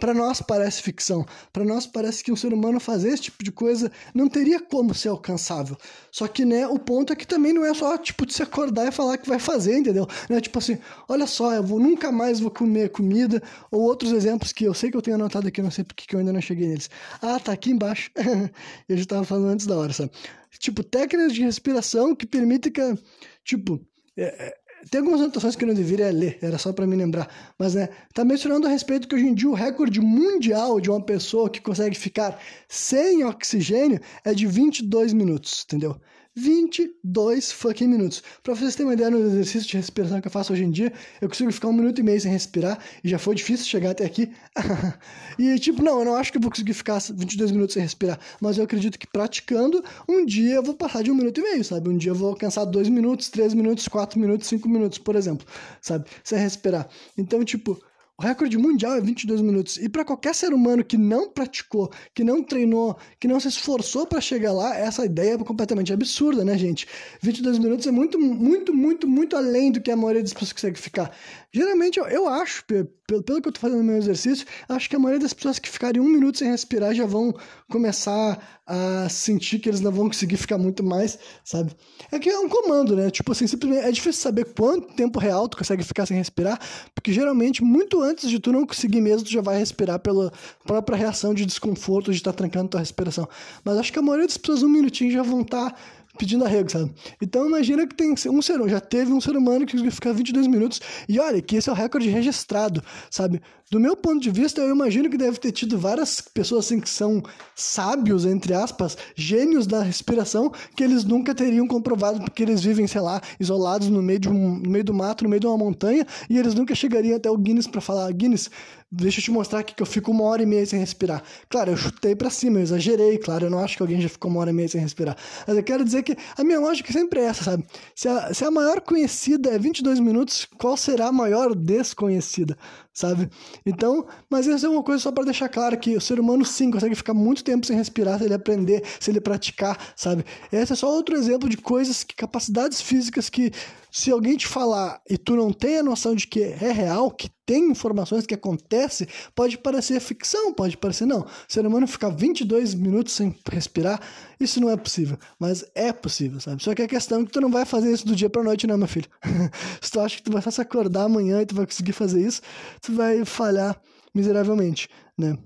para nós parece ficção. Para nós parece que um ser humano fazer esse tipo de coisa não teria como ser alcançável. Só que, né, o ponto é que também não é só, tipo, de se acordar e falar que vai fazer, entendeu? É tipo assim, olha só, eu vou, nunca mais vou comer comida, ou outros exemplos que eu sei que eu tenho anotado aqui, não sei porque que eu ainda não cheguei neles. Ah, tá aqui embaixo. eu já tava falando antes da hora, sabe? Tipo, técnicas de respiração que permitem que, tipo, é, é tem algumas anotações que eu não deveria ler, era só para me lembrar. Mas, né, tá mencionando a respeito que hoje em dia o recorde mundial de uma pessoa que consegue ficar sem oxigênio é de 22 minutos, entendeu? 22 fucking minutos. Pra vocês terem uma ideia no exercício de respiração que eu faço hoje em dia, eu consigo ficar um minuto e meio sem respirar e já foi difícil chegar até aqui. e tipo, não, eu não acho que eu vou conseguir ficar 22 minutos sem respirar, mas eu acredito que praticando, um dia eu vou passar de um minuto e meio, sabe? Um dia eu vou alcançar dois minutos, três minutos, quatro minutos, cinco minutos, por exemplo, sabe? Sem respirar. Então, tipo, o recorde mundial é 22 minutos. E para qualquer ser humano que não praticou, que não treinou, que não se esforçou para chegar lá, essa ideia é completamente absurda, né, gente? 22 minutos é muito, muito, muito, muito além do que a maioria das pessoas consegue ficar. Geralmente, eu, eu acho, pelo, pelo que eu tô fazendo no meu exercício, acho que a maioria das pessoas que ficarem um minuto sem respirar já vão começar a sentir que eles não vão conseguir ficar muito mais, sabe? É que é um comando, né? Tipo assim, simplesmente é difícil saber quanto tempo real tu consegue ficar sem respirar, porque geralmente, muito antes de tu não conseguir mesmo, tu já vai respirar pela própria reação de desconforto de estar tá trancando tua respiração. Mas acho que a maioria das pessoas, um minutinho, já vão estar. Tá pedindo arrego, sabe? Então imagina que tem um ser humano, já teve um ser humano que conseguiu ficar 22 minutos, e olha, que esse é o recorde registrado, sabe? Do meu ponto de vista, eu imagino que deve ter tido várias pessoas assim que são sábios, entre aspas, gênios da respiração, que eles nunca teriam comprovado, porque eles vivem, sei lá, isolados no meio, de um, no meio do mato, no meio de uma montanha, e eles nunca chegariam até o Guinness para falar, Guinness, deixa eu te mostrar aqui que eu fico uma hora e meia sem respirar. Claro, eu chutei para cima, eu exagerei, claro, eu não acho que alguém já ficou uma hora e meia sem respirar. Mas eu quero dizer que a minha lógica sempre é essa, sabe? Se a, se a maior conhecida é 22 minutos, qual será a maior desconhecida, sabe? Então, mas isso é uma coisa só para deixar claro que o ser humano sim consegue ficar muito tempo sem respirar se ele aprender, se ele praticar, sabe? Esse é só outro exemplo de coisas, capacidades físicas que se alguém te falar e tu não tem a noção de que é real, que tem informações que acontece, pode parecer ficção, pode parecer não. O ser humano ficar 22 minutos sem respirar, isso não é possível, mas é possível, sabe? Só que a questão é que tu não vai fazer isso do dia pra noite, não, meu filho. se tu acha que tu vai se acordar amanhã e tu vai conseguir fazer isso, tu vai falhar miseravelmente, né?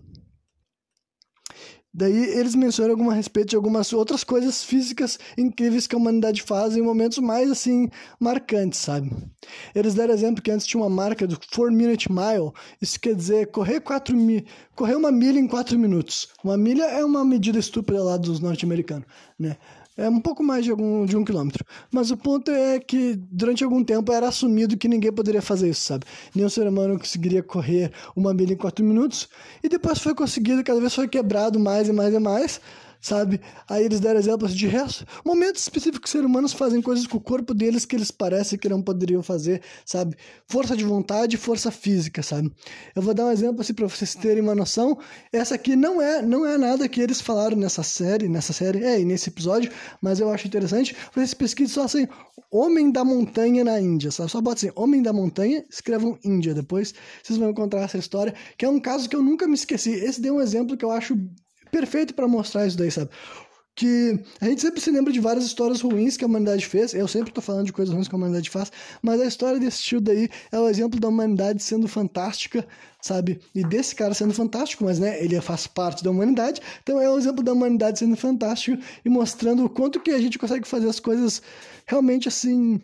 Daí eles mencionam alguma respeito de algumas outras coisas físicas incríveis que a humanidade faz em momentos mais assim marcantes, sabe? Eles deram exemplo que antes tinha uma marca do 4 Minute Mile, isso quer dizer correr, quatro mi... correr uma milha em 4 minutos. Uma milha é uma medida estúpida lá dos norte-americanos, né? É um pouco mais de, algum, de um quilômetro. Mas o ponto é que durante algum tempo era assumido que ninguém poderia fazer isso, sabe? Nenhum ser humano conseguiria correr uma milha em quatro minutos. E depois foi conseguido, cada vez foi quebrado mais e mais e mais sabe? Aí eles deram exemplos de resto. Momentos específicos que seres humanos fazem coisas com o corpo deles que eles parecem que não poderiam fazer, sabe? Força de vontade força física, sabe? Eu vou dar um exemplo assim para vocês terem uma noção. Essa aqui não é não é nada que eles falaram nessa série, nessa série, é, e nesse episódio, mas eu acho interessante. Vocês pesquisem só assim, Homem da Montanha na Índia, sabe? Só bota assim, Homem da Montanha, escrevam Índia depois, vocês vão encontrar essa história, que é um caso que eu nunca me esqueci. Esse deu um exemplo que eu acho perfeito para mostrar isso daí, sabe? Que a gente sempre se lembra de várias histórias ruins que a humanidade fez. Eu sempre tô falando de coisas ruins que a humanidade faz, mas a história desse tio daí é o exemplo da humanidade sendo fantástica, sabe? E desse cara sendo fantástico, mas né, ele faz parte da humanidade, então é o exemplo da humanidade sendo fantástico e mostrando o quanto que a gente consegue fazer as coisas realmente assim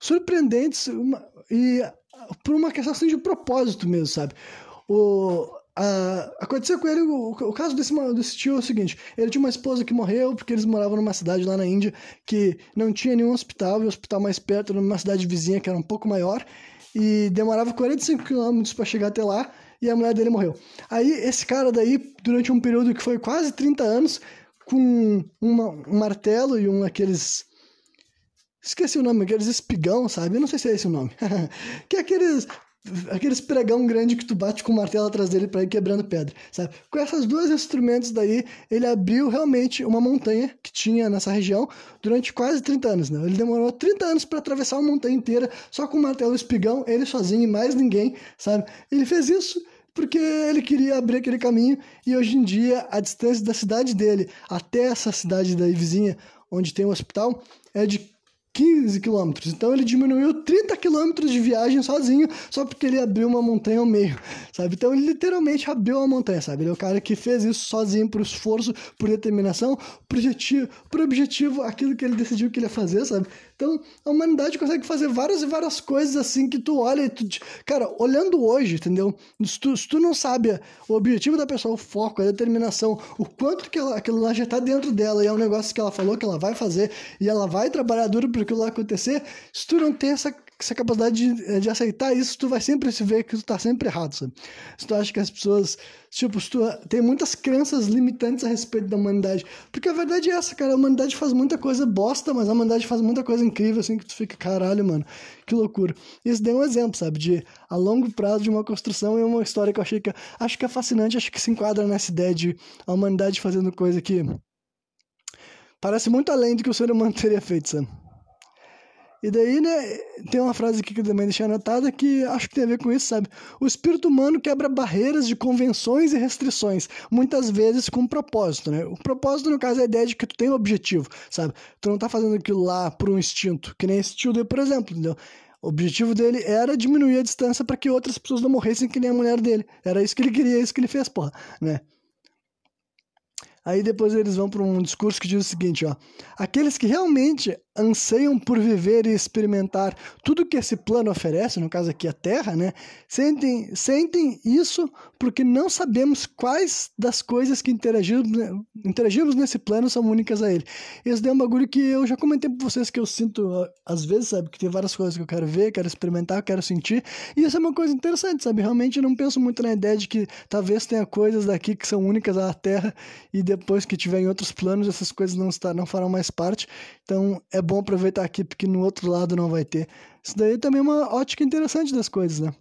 surpreendentes uma, e por uma questão assim, de propósito mesmo, sabe? O, Uh, aconteceu com ele, o, o, caso desse, desse tio é o seguinte: ele tinha uma esposa que morreu porque eles moravam numa cidade lá na Índia que não tinha nenhum hospital, e o hospital mais perto era numa cidade vizinha que era um pouco maior, e demorava 45 quilômetros para chegar até lá, e a mulher dele morreu. Aí esse cara daí, durante um período que foi quase 30 anos, com uma, um martelo e um aqueles. Esqueci o nome, aqueles espigão, sabe? Eu não sei se é esse o nome. que é aqueles aqueles pregão grande que tu bate com o martelo atrás dele para ir quebrando pedra, sabe? Com esses dois instrumentos daí, ele abriu realmente uma montanha que tinha nessa região durante quase 30 anos, né? Ele demorou 30 anos para atravessar uma montanha inteira só com o martelo espigão, ele sozinho e mais ninguém, sabe? Ele fez isso porque ele queria abrir aquele caminho e hoje em dia a distância da cidade dele até essa cidade daí vizinha onde tem o um hospital é de 15 quilômetros. Então ele diminuiu 30 quilômetros de viagem sozinho, só porque ele abriu uma montanha ao meio, sabe? Então ele literalmente abriu uma montanha, sabe? Ele é o cara que fez isso sozinho por esforço, por determinação, por objetivo, por objetivo aquilo que ele decidiu que ele ia fazer, sabe? Então, a humanidade consegue fazer várias e várias coisas assim que tu olha e tu. Cara, olhando hoje, entendeu? Se tu, se tu não sabe o objetivo da pessoa, o foco, a determinação, o quanto que ela, aquilo lá já tá dentro dela e é um negócio que ela falou que ela vai fazer e ela vai trabalhar duro para aquilo lá acontecer, se tu não tem essa essa capacidade de, de, aceitar isso, tu vai sempre se ver que tu tá sempre errado, sabe? Se tu acha que as pessoas, tipo, se tu tem muitas crenças limitantes a respeito da humanidade. Porque a verdade é essa, cara, a humanidade faz muita coisa bosta, mas a humanidade faz muita coisa incrível, assim, que tu fica, caralho, mano, que loucura. Isso deu um exemplo, sabe, de a longo prazo de uma construção e uma história que eu achei que, acho que é fascinante, acho que se enquadra nessa ideia de a humanidade fazendo coisa que parece muito além do que o ser humano teria feito, sabe? E daí, né, tem uma frase aqui que eu também deixei anotada que acho que tem a ver com isso, sabe? O espírito humano quebra barreiras de convenções e restrições, muitas vezes com um propósito, né? O propósito, no caso, é a ideia de que tu tem um objetivo, sabe? Tu não tá fazendo aquilo lá por um instinto, que nem esse tio dele, por exemplo, entendeu? O objetivo dele era diminuir a distância para que outras pessoas não morressem que nem a mulher dele. Era isso que ele queria, isso que ele fez, porra, né? Aí depois eles vão para um discurso que diz o seguinte, ó: Aqueles que realmente anseiam por viver e experimentar tudo que esse plano oferece, no caso aqui a Terra, né? Sentem, sentem isso porque não sabemos quais das coisas que interagimos, interagimos nesse plano são únicas a ele. Esse é um bagulho que eu já comentei para vocês que eu sinto às vezes, sabe? Que tem várias coisas que eu quero ver, quero experimentar, quero sentir. E isso é uma coisa interessante, sabe? Realmente eu não penso muito na ideia de que talvez tenha coisas daqui que são únicas à Terra e depois que tiver em outros planos essas coisas não, está, não farão mais parte. Então é é bom aproveitar aqui porque no outro lado não vai ter. Isso daí também é uma ótica interessante das coisas, né?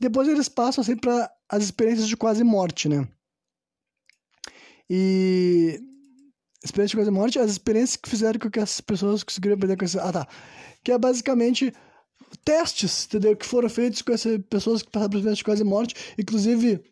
Depois eles passam assim para as experiências de quase morte, né? E experiência de quase morte, as experiências que fizeram com que as pessoas conseguiram aprender com esse... Ah, tá. Que é basicamente testes, entendeu? Que foram feitos com essas pessoas que passaram por experiência de quase morte, inclusive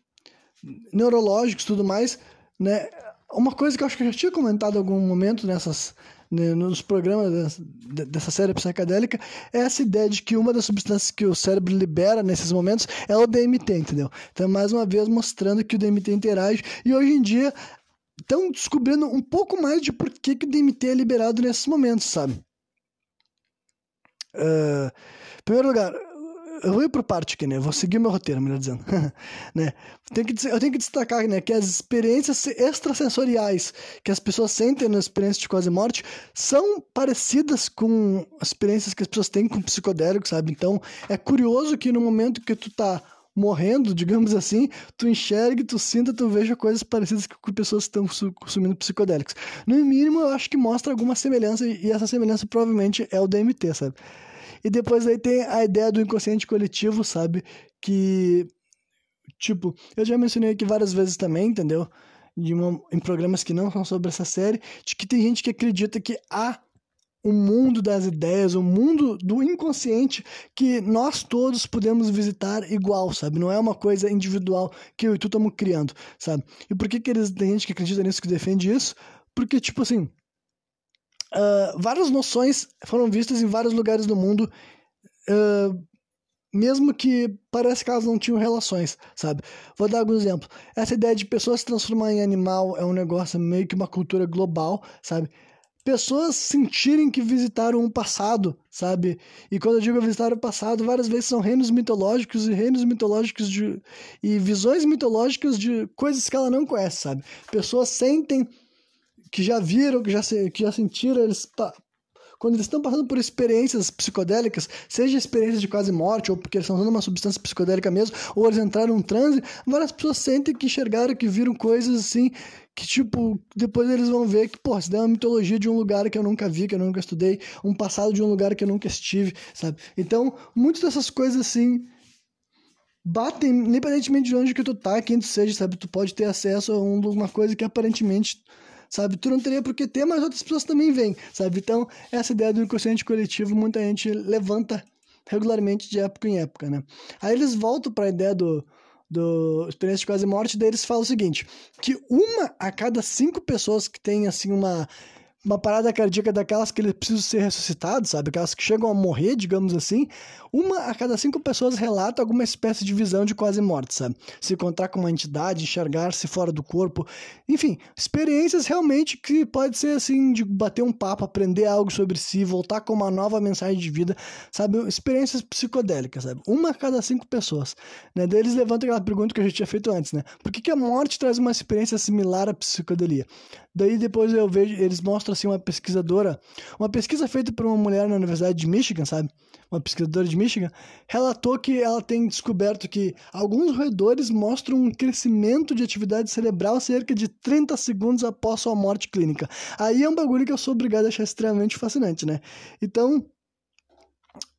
neurológicos tudo mais, né? Uma coisa que eu acho que eu já tinha comentado em algum momento nessas né, nos programas dessa, série psicodélica é essa ideia de que uma das substâncias que o cérebro libera nesses momentos é o DMT, entendeu? Então, mais uma vez mostrando que o DMT interage e hoje em dia estão descobrindo um pouco mais de por que, que o DMT é liberado nesses momentos, sabe? Uh, em primeiro lugar, eu vou ir por parte aqui, né? vou seguir meu roteiro, melhor dizendo. né? Que, eu tenho que destacar né, que as experiências extrasensoriais que as pessoas sentem na experiência de quase morte são parecidas com as experiências que as pessoas têm com psicodélicos, sabe? Então, é curioso que no momento que tu tá morrendo, digamos assim, tu enxergue, tu sinta, tu veja coisas parecidas com pessoas que estão consumindo psicodélicos. No mínimo, eu acho que mostra alguma semelhança, e essa semelhança provavelmente é o DMT, sabe? E depois aí tem a ideia do inconsciente coletivo, sabe? Que, tipo, eu já mencionei aqui várias vezes também, entendeu? De uma, em programas que não são sobre essa série, de que tem gente que acredita que há um mundo das ideias, um mundo do inconsciente que nós todos podemos visitar igual, sabe? Não é uma coisa individual que eu e tu estamos criando, sabe? E por que, que eles, tem gente que acredita nisso, que defende isso? Porque, tipo assim, Uh, várias noções foram vistas em vários lugares do mundo, uh, mesmo que parece que elas não tinham relações, sabe? Vou dar alguns exemplos. Essa ideia de pessoas se transformar em animal é um negócio meio que uma cultura global, sabe? Pessoas sentirem que visitaram um passado, sabe? E quando eu digo visitar o passado, várias vezes são reinos mitológicos e reinos mitológicos de e visões mitológicas de coisas que ela não conhece, sabe? Pessoas sentem que já viram, que já, que já sentiram, eles quando eles estão passando por experiências psicodélicas, seja experiências de quase morte, ou porque eles estão usando uma substância psicodélica mesmo, ou eles entraram em transe, várias pessoas sentem que enxergaram, que viram coisas assim, que tipo, depois eles vão ver que, pô, isso é uma mitologia de um lugar que eu nunca vi, que eu nunca estudei, um passado de um lugar que eu nunca estive, sabe? Então, muitas dessas coisas assim batem, independentemente de onde que tu tá, quem tu seja, sabe? Tu pode ter acesso a uma coisa que aparentemente sabe? Tu não teria por que ter, mas outras pessoas também vêm, sabe? Então, essa ideia do inconsciente coletivo, muita gente levanta regularmente de época em época, né? Aí eles voltam para a ideia do, do experiência de quase morte, daí eles falam o seguinte, que uma a cada cinco pessoas que tem, assim, uma uma parada cardíaca daquelas que eles precisam ser ressuscitados, sabe? Aquelas que chegam a morrer, digamos assim, uma a cada cinco pessoas relata alguma espécie de visão de quase morte, sabe? Se encontrar com uma entidade, enxergar-se fora do corpo, enfim, experiências realmente que pode ser assim, de bater um papo, aprender algo sobre si, voltar com uma nova mensagem de vida, sabe? Experiências psicodélicas, sabe? Uma a cada cinco pessoas, né? Daí eles levantam aquela pergunta que a gente tinha feito antes, né? Por que, que a morte traz uma experiência similar à psicodelia? Daí depois eu vejo, eles mostram assim uma pesquisadora, uma pesquisa feita por uma mulher na Universidade de Michigan, sabe? Uma pesquisadora de Michigan, relatou que ela tem descoberto que alguns roedores mostram um crescimento de atividade cerebral cerca de 30 segundos após sua morte clínica. Aí é um bagulho que eu sou obrigado a achar extremamente fascinante, né? Então,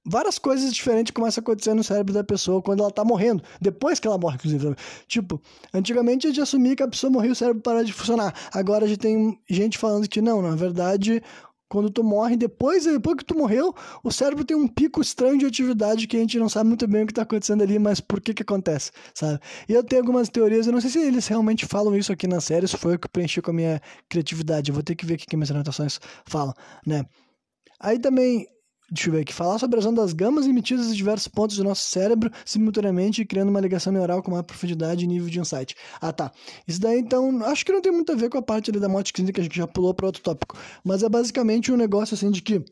várias coisas diferentes começam a acontecer no cérebro da pessoa quando ela tá morrendo. Depois que ela morre, inclusive. Tipo, antigamente a gente assumia que a pessoa morreu e o cérebro parou de funcionar. Agora já tem gente falando que não, na verdade, quando tu morre, depois, depois que tu morreu, o cérebro tem um pico estranho de atividade que a gente não sabe muito bem o que está acontecendo ali, mas por que que acontece, sabe? E eu tenho algumas teorias, eu não sei se eles realmente falam isso aqui na série, isso foi o que preenchi com a minha criatividade, eu vou ter que ver o que minhas anotações falam, né? Aí também deixa eu ver aqui, falar sobre as ondas gamas emitidas em diversos pontos do nosso cérebro simultaneamente, criando uma ligação neural com maior profundidade e nível de insight. Ah, tá. Isso daí, então, acho que não tem muito a ver com a parte ali da morte clínica, que a gente já pulou para outro tópico. Mas é basicamente um negócio assim de que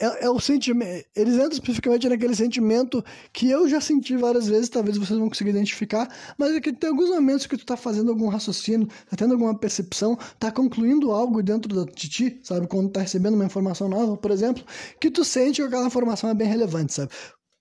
é, é, o sentimento. Eles entram especificamente naquele sentimento que eu já senti várias vezes, talvez vocês vão conseguir identificar, mas é que tem alguns momentos que tu tá fazendo algum raciocínio, tá tendo alguma percepção, tá concluindo algo dentro de ti, sabe? Quando tá recebendo uma informação nova, por exemplo, que tu sente que aquela informação é bem relevante, sabe?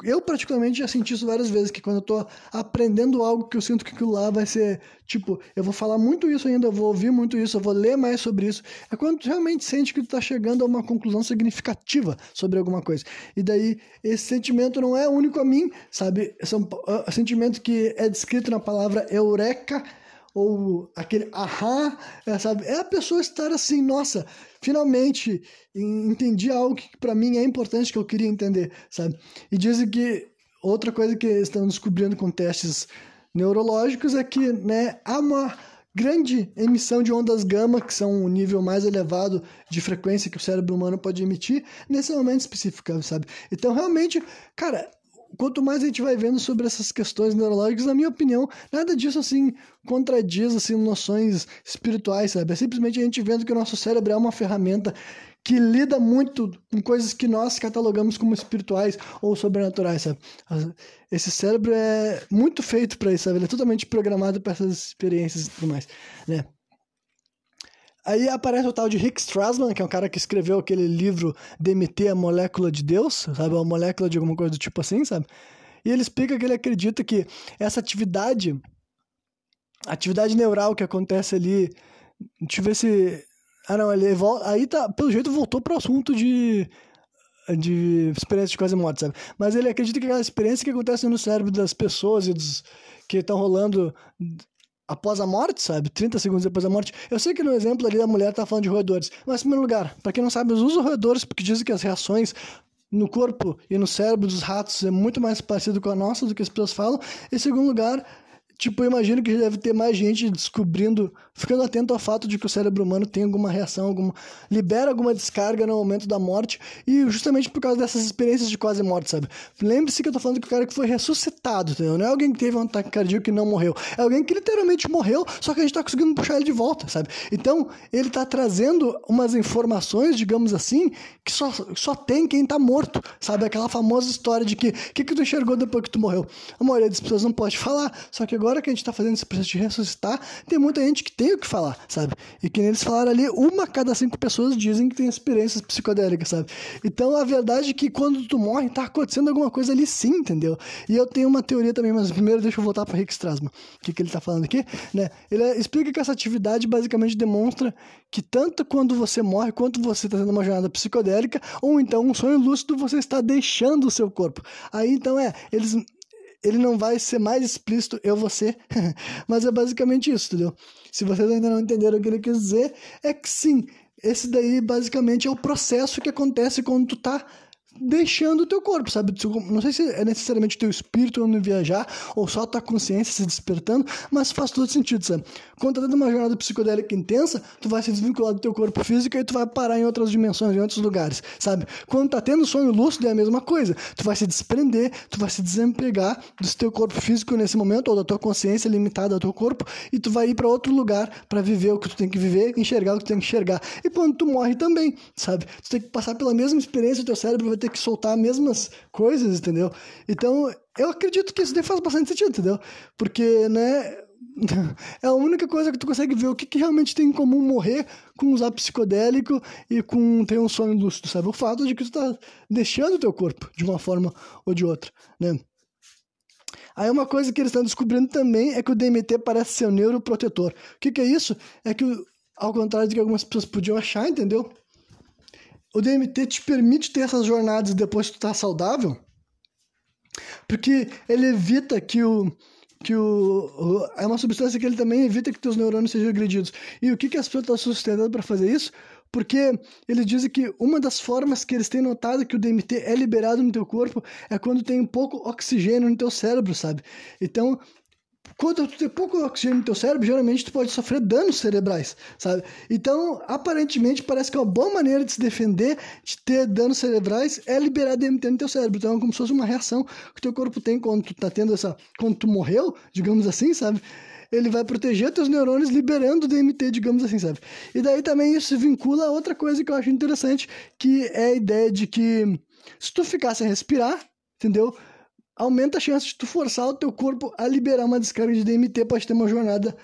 Eu particularmente já senti isso várias vezes, que quando eu tô aprendendo algo que eu sinto que aquilo lá vai ser, tipo, eu vou falar muito isso ainda, eu vou ouvir muito isso, eu vou ler mais sobre isso. É quando tu realmente sente que tu tá chegando a uma conclusão significativa sobre alguma coisa. E daí, esse sentimento não é único a mim, sabe? É um, um sentimento que é descrito na palavra eureka, ou aquele ahá, é, sabe? É a pessoa estar assim, nossa, finalmente entendi algo que para mim é importante que eu queria entender, sabe? E dizem que outra coisa que estão descobrindo com testes neurológicos é que, né, há uma grande emissão de ondas gama, que são o nível mais elevado de frequência que o cérebro humano pode emitir nesse momento específico, sabe? Então, realmente, cara, quanto mais a gente vai vendo sobre essas questões neurológicas, na minha opinião, nada disso assim contradiz assim noções espirituais, sabe? É simplesmente a gente vendo que o nosso cérebro é uma ferramenta que lida muito com coisas que nós catalogamos como espirituais ou sobrenaturais, sabe? Esse cérebro é muito feito para isso, sabe? Ele é totalmente programado para essas experiências e tudo mais, né? Aí aparece o tal de Rick Strassman, que é um cara que escreveu aquele livro DMT, a molécula de Deus, sabe? A molécula de alguma coisa do tipo assim, sabe? E ele explica que ele acredita que essa atividade, atividade neural que acontece ali, deixa eu ver se... Ah, não, ele volta... Aí tá, pelo jeito voltou para o assunto de de experiência de quase morte, sabe? Mas ele acredita que aquela experiência que acontece no cérebro das pessoas e dos que estão rolando após a morte, sabe? 30 segundos depois da morte. Eu sei que no exemplo ali da mulher tá falando de roedores, mas em primeiro lugar, para quem não sabe, uso roedores porque dizem que as reações no corpo e no cérebro dos ratos é muito mais parecido com a nossa do que as pessoas falam. Em segundo lugar, Tipo, eu imagino que deve ter mais gente descobrindo, ficando atento ao fato de que o cérebro humano tem alguma reação, alguma libera alguma descarga no momento da morte, e justamente por causa dessas experiências de quase morte, sabe? Lembre-se que eu tô falando que o cara que foi ressuscitado, entendeu? Não é alguém que teve um ataque cardíaco e não morreu. É alguém que literalmente morreu, só que a gente tá conseguindo puxar ele de volta, sabe? Então, ele tá trazendo umas informações, digamos assim, que só, só tem quem tá morto, sabe? Aquela famosa história de que o que, que tu enxergou depois que tu morreu? A maioria das pessoas não pode falar, só que agora agora que a gente está fazendo esse processo de ressuscitar, tem muita gente que tem o que falar, sabe? E que eles falaram ali, uma cada cinco pessoas dizem que tem experiências psicodélicas, sabe? Então a verdade é que quando tu morre, tá acontecendo alguma coisa ali sim, entendeu? E eu tenho uma teoria também, mas primeiro deixa eu voltar para Rick Strassman. O que, que ele está falando aqui? Né? Ele explica que essa atividade basicamente demonstra que tanto quando você morre, quanto você está tendo uma jornada psicodélica, ou então um sonho lúcido, você está deixando o seu corpo. Aí então é, eles ele não vai ser mais explícito, eu vou ser, mas é basicamente isso, entendeu? Se vocês ainda não entenderam o que ele quis dizer, é que sim, esse daí basicamente é o processo que acontece quando tu tá deixando o teu corpo, sabe? Não sei se é necessariamente o teu espírito indo viajar ou só tua consciência se despertando, mas faz todo sentido, sabe? Quando tá dando uma jornada psicodélica intensa, tu vai se desvincular do teu corpo físico e tu vai parar em outras dimensões, em outros lugares, sabe? Quando tá tendo sonho lúcido é a mesma coisa. Tu vai se desprender, tu vai se desempregar do teu corpo físico nesse momento ou da tua consciência limitada ao teu corpo e tu vai ir para outro lugar para viver o que tu tem que viver, enxergar o que tu tem que enxergar. E quando tu morre também, sabe? Tu tem que passar pela mesma experiência, o teu cérebro vai ter ter que soltar as mesmas coisas, entendeu? Então, eu acredito que isso daí faz bastante sentido, entendeu? Porque, né, é a única coisa que tu consegue ver o que, que realmente tem em comum morrer com usar psicodélico e com ter um sonho lúcido, sabe? O fato de que tu tá deixando o teu corpo de uma forma ou de outra, né? Aí uma coisa que eles estão descobrindo também é que o DMT parece ser um neuroprotetor. O que, que é isso? É que, ao contrário do que algumas pessoas podiam achar, entendeu? O DMT te permite ter essas jornadas depois que tu tá saudável, porque ele evita que o que o, o, é uma substância que ele também evita que teus neurônios sejam agredidos. E o que, que as pessoas estão sustentando para fazer isso? Porque eles dizem que uma das formas que eles têm notado que o DMT é liberado no teu corpo é quando tem pouco oxigênio no teu cérebro, sabe? Então, quando tu tem pouco oxigênio no teu cérebro, geralmente tu pode sofrer danos cerebrais, sabe? Então, aparentemente, parece que uma boa maneira de se defender de ter danos cerebrais é liberar DMT no teu cérebro. Então, é como se fosse uma reação que o teu corpo tem quando tu tá tendo essa... Quando tu morreu, digamos assim, sabe? Ele vai proteger teus neurônios liberando DMT, digamos assim, sabe? E daí também isso se vincula a outra coisa que eu acho interessante, que é a ideia de que se tu ficar sem respirar, entendeu? Aumenta a chance de tu forçar o teu corpo a liberar uma descarga de DMT para ter uma jornada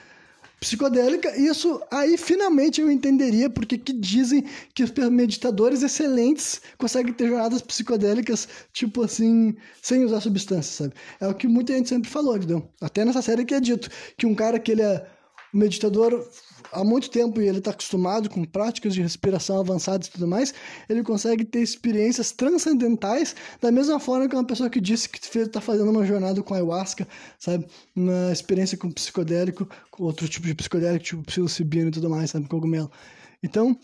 psicodélica, isso aí finalmente eu entenderia porque que dizem que os meditadores excelentes conseguem ter jornadas psicodélicas, tipo assim, sem usar substâncias, sabe? É o que muita gente sempre falou, entendeu? Até nessa série que é dito que um cara que ele é meditador há muito tempo e ele está acostumado com práticas de respiração avançadas e tudo mais, ele consegue ter experiências transcendentais da mesma forma que uma pessoa que disse que está fazendo uma jornada com ayahuasca, sabe? Uma experiência com psicodélico, com outro tipo de psicodélico, tipo psilocibina e tudo mais, sabe? Cogumelo. Então,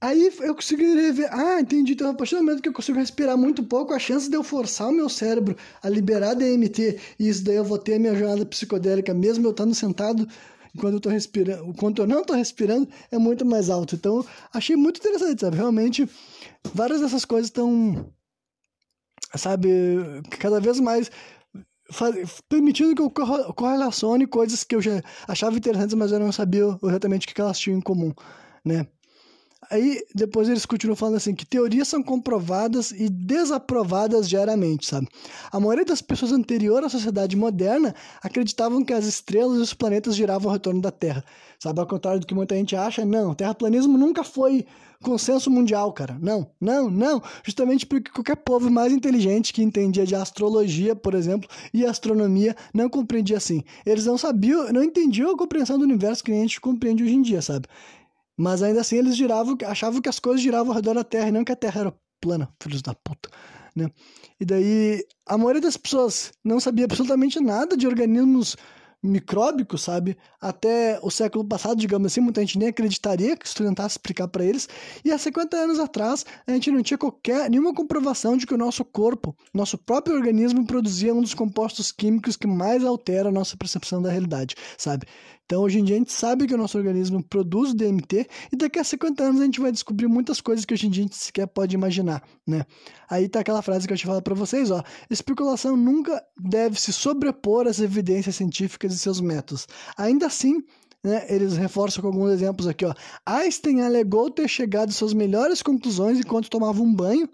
Aí eu conseguiria ver, ah, entendi, então a partir do momento que eu consigo respirar muito pouco, a chance de eu forçar o meu cérebro a liberar DMT, e isso daí eu vou ter a minha jornada psicodélica, mesmo eu estando sentado enquanto eu tô respirando, enquanto eu não estou respirando, é muito mais alto. Então, achei muito interessante, sabe? Realmente, várias dessas coisas estão, sabe, cada vez mais permitindo que eu correlacione coisas que eu já achava interessantes, mas eu não sabia exatamente o que elas tinham em comum, né? Aí depois eles continuam falando assim que teorias são comprovadas e desaprovadas diariamente, sabe? A maioria das pessoas anterior à sociedade moderna acreditavam que as estrelas e os planetas giravam ao retorno da Terra, sabe? Ao contrário do que muita gente acha, não, terraplanismo nunca foi consenso mundial, cara. Não, não, não. Justamente porque qualquer povo mais inteligente que entendia de astrologia, por exemplo, e astronomia, não compreendia assim. Eles não sabiam, não entendiam a compreensão do universo que a gente compreende hoje em dia, sabe? Mas ainda assim eles giravam, achavam que as coisas giravam ao redor da Terra e não que a Terra era plana, filhos da puta. Né? E daí a maioria das pessoas não sabia absolutamente nada de organismos micróbicos, sabe? Até o século passado, digamos assim, muita gente nem acreditaria que se tentasse explicar para eles. E há 50 anos atrás, a gente não tinha qualquer nenhuma comprovação de que o nosso corpo, nosso próprio organismo produzia um dos compostos químicos que mais altera a nossa percepção da realidade, sabe? Então, hoje em dia, a gente sabe que o nosso organismo produz DMT e daqui a 50 anos a gente vai descobrir muitas coisas que hoje em dia a gente sequer pode imaginar, né? Aí tá aquela frase que eu te falo para vocês, ó. Especulação nunca deve se sobrepor às evidências científicas e seus métodos. Ainda assim, né, eles reforçam com alguns exemplos aqui, ó. Einstein alegou ter chegado às suas melhores conclusões enquanto tomava um banho,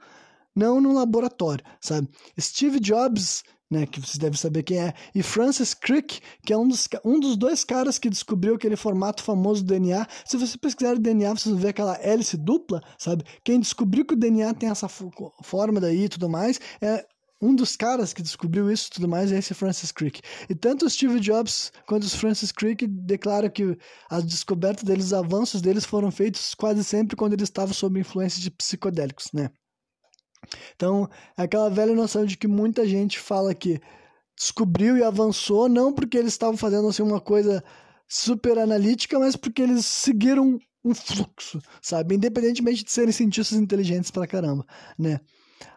não no laboratório, sabe? Steve Jobs né, que vocês devem saber quem é, e Francis Crick, que é um dos, um dos dois caras que descobriu aquele formato famoso do DNA. Se você pesquisar o DNA, vocês vão ver aquela hélice dupla, sabe? Quem descobriu que o DNA tem essa forma daí e tudo mais é um dos caras que descobriu isso e tudo mais é esse Francis Crick. E tanto o Steve Jobs quanto Francis Crick declaram que as descobertas deles, os avanços deles foram feitos quase sempre quando eles estavam sob influência de psicodélicos, né? Então, é aquela velha noção de que muita gente fala que descobriu e avançou não porque eles estavam fazendo assim uma coisa super analítica, mas porque eles seguiram um fluxo, sabe? Independentemente de serem cientistas inteligentes pra caramba, né?